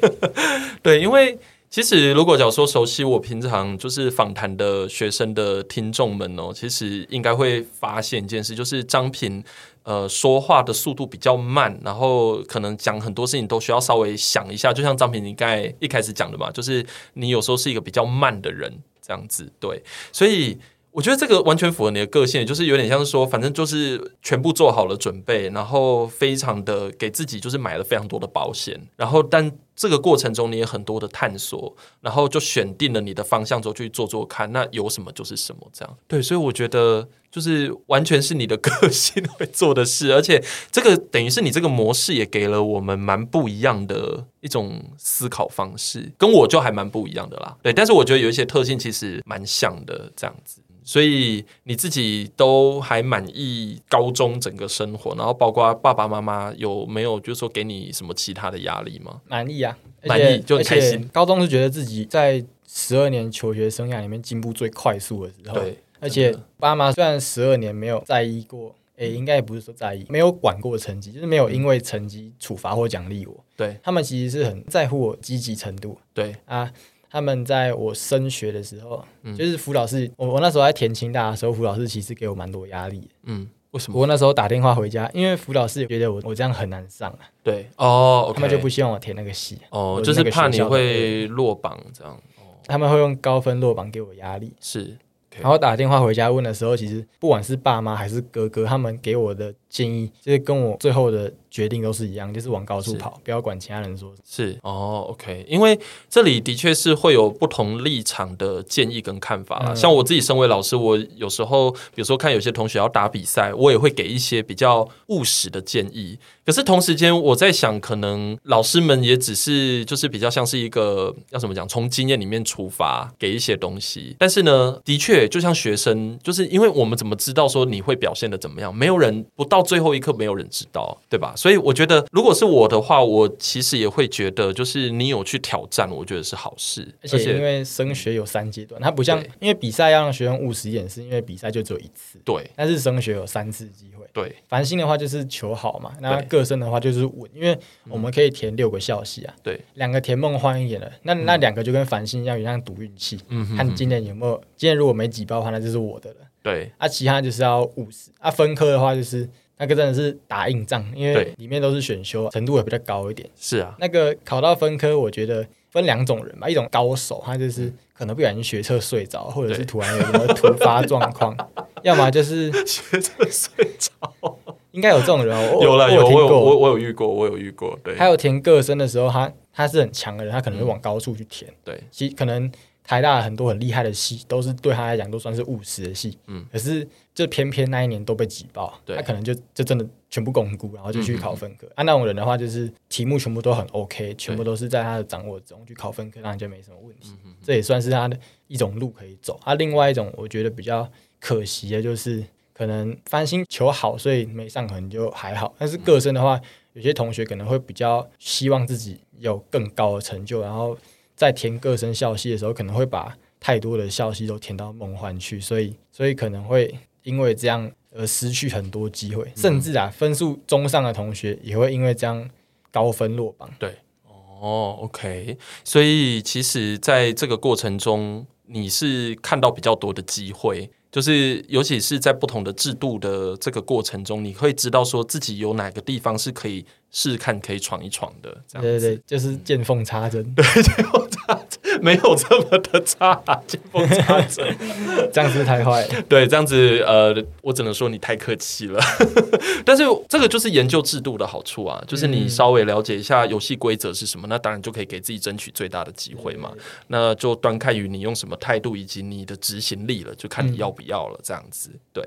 A: (laughs) 对，因为其实如果假如说熟悉我平常就是访谈的学生的听众们哦，其实应该会发现一件事，就是张平呃说话的速度比较慢，然后可能讲很多事情都需要稍微想一下，就像张平你刚才一开始讲的嘛，就是你有时候是一个比较慢的人。这样子。对，所以。我觉得这个完全符合你的个性，就是有点像是说，反正就是全部做好了准备，然后非常的给自己就是买了非常多的保险，然后但这个过程中你也很多的探索，然后就选定了你的方向之后去做做看，那有什么就是什么这样。对，所以我觉得就是完全是你的个性 (laughs) 会做的事，而且这个等于是你这个模式也给了我们蛮不一样的一种思考方式，跟我就还蛮不一样的啦。对，但是我觉得有一些特性其实蛮像的这样子。所以你自己都还满意高中整个生活，然后包括爸爸妈妈有没有就是说给你什么其他的压力吗？
B: 满意啊，
A: 满意就开心。
B: 高中是觉得自己在十二年求学生涯里面进步最快速的时候，对。而且爸妈虽然十二年没有在意过，诶，应该也不是说在意，没有管过成绩，就是没有因为成绩处罚或奖励我。
A: 对，
B: 他们其实是很在乎我积极程度。
A: 对
B: 啊。他们在我升学的时候，嗯、就是辅导室，我我那时候在填清大的时候，辅导室其实给我蛮多压力。
A: 嗯，为什么？
B: 我那时候打电话回家，因为辅导室觉得我我这样很难上啊。
A: 对哦，okay、
B: 他们就不希望我填那个系。
A: 哦，就是怕你会落榜这样。哦，
B: 他们会用高分落榜给我压力。
A: 是。
B: Okay. 然后打电话回家问的时候，其实不管是爸妈还是哥哥，他们给我的建议，就是跟我最后的。决定都是一样，就是往高处跑，不要管其他人说。
A: 是哦，OK，因为这里的确是会有不同立场的建议跟看法啦。嗯、像我自己身为老师，我有时候比如说看有些同学要打比赛，我也会给一些比较务实的建议。可是同时间，我在想，可能老师们也只是就是比较像是一个要怎么讲，从经验里面出发给一些东西。但是呢，的确就像学生，就是因为我们怎么知道说你会表现的怎么样？没有人不到最后一刻，没有人知道，对吧？所以我觉得，如果是我的话，我其实也会觉得，就是你有去挑战，我觉得是好事。
B: 而且因为升学有三阶段，它不像因为比赛要让学生务实一点，是因为比赛就只有一次。
A: 对，
B: 但是升学有三次机会。
A: 对，
B: 繁星的话就是求好嘛，那个生的话就是稳，因为我们可以填六个校系啊。对，两个填梦幻一点的，那那两个就跟繁星一样，一样赌运气。嗯，看今年有没有，今年如果没挤爆的话，那就是我的了。
A: 对，
B: 啊，其他就是要务实。啊，分科的话就是。那个真的是打硬仗，因为里面都是选修，程度也比较高一点。
A: 是啊，
B: 那个考到分科，我觉得分两种人吧，一种高手，他就是可能不小心学车睡着，或者是突然有什么突发状况，(laughs) 要么就是
A: 学车睡着，
B: 应该有这种人哦。
A: 有了，有我有我我有遇过，我有遇过。对，
B: 还有填个生的时候，他他是很强的人，他可能会往高处去填。
A: 对，
B: 其实可能。台大很多很厉害的系，都是对他来讲都算是务实的系。嗯，可是就偏偏那一年都被挤爆，对他可能就就真的全部巩固，然后就去考分科。按、嗯嗯啊、那种人的话，就是题目全部都很 OK，全部都是在他的掌握中，去考分科，那就没什么问题。这也算是他的一种路可以走。啊，另外一种我觉得比较可惜的就是，可能翻新求好，所以没上可能就还好。但是个生的话，有些同学可能会比较希望自己有更高的成就，然后。在填各生校系的时候，可能会把太多的校系都填到梦幻去，所以所以可能会因为这样而失去很多机会，嗯、甚至啊分数中上的同学也会因为这样高分落榜。
A: 对，哦，OK，所以其实在这个过程中，你是看到比较多的机会，就是尤其是在不同的制度的这个过程中，你会知道说自己有哪个地方是可以。试试看可以闯一闯的，这样
B: 对对对，就是见缝插针，
A: 对，见缝插针 (laughs) that. 没有这么的差，见缝插针，(laughs)
B: 这样子太坏了。
A: 对，这样子呃，我只能说你太客气了。(laughs) 但是这个就是研究制度的好处啊，就是你稍微了解一下游戏规则是什么，嗯、那当然就可以给自己争取最大的机会嘛。那就端看于你用什么态度以及你的执行力了，就看你要不要了。这样子，对。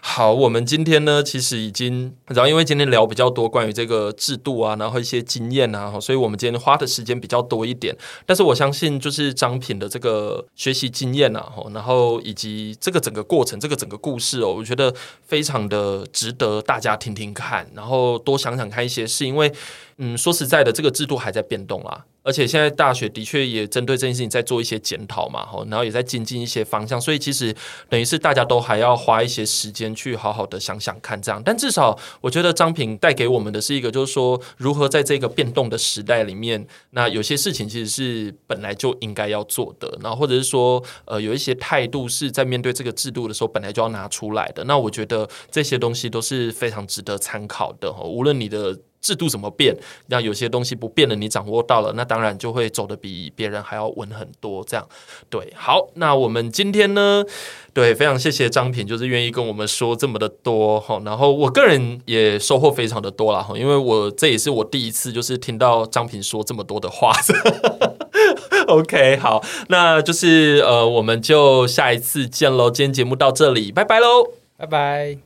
A: 好，我们今天呢，其实已经，然后因为今天聊比较多关于这个。制度啊，然后一些经验啊，所以我们今天花的时间比较多一点。但是我相信，就是是张品的这个学习经验啊，然后以及这个整个过程，这个整个故事哦，我觉得非常的值得大家听听看，然后多想想看一些事，因为。嗯，说实在的，这个制度还在变动啦，而且现在大学的确也针对这件事情在做一些检讨嘛，吼，然后也在精进一些方向，所以其实等于是大家都还要花一些时间去好好的想想看这样。但至少我觉得张平带给我们的是一个，就是说如何在这个变动的时代里面，那有些事情其实是本来就应该要做的，然后或者是说呃有一些态度是在面对这个制度的时候本来就要拿出来的。那我觉得这些东西都是非常值得参考的，吼无论你的。制度怎么变？那有些东西不变了，你掌握到了，那当然就会走得比别人还要稳很多。这样，对，好，那我们今天呢，对，非常谢谢张平，就是愿意跟我们说这么的多哈。然后我个人也收获非常的多了哈，因为我这也是我第一次就是听到张平说这么多的话。(laughs) OK，好，那就是呃，我们就下一次见喽。今天节目到这里，拜拜喽，
B: 拜拜。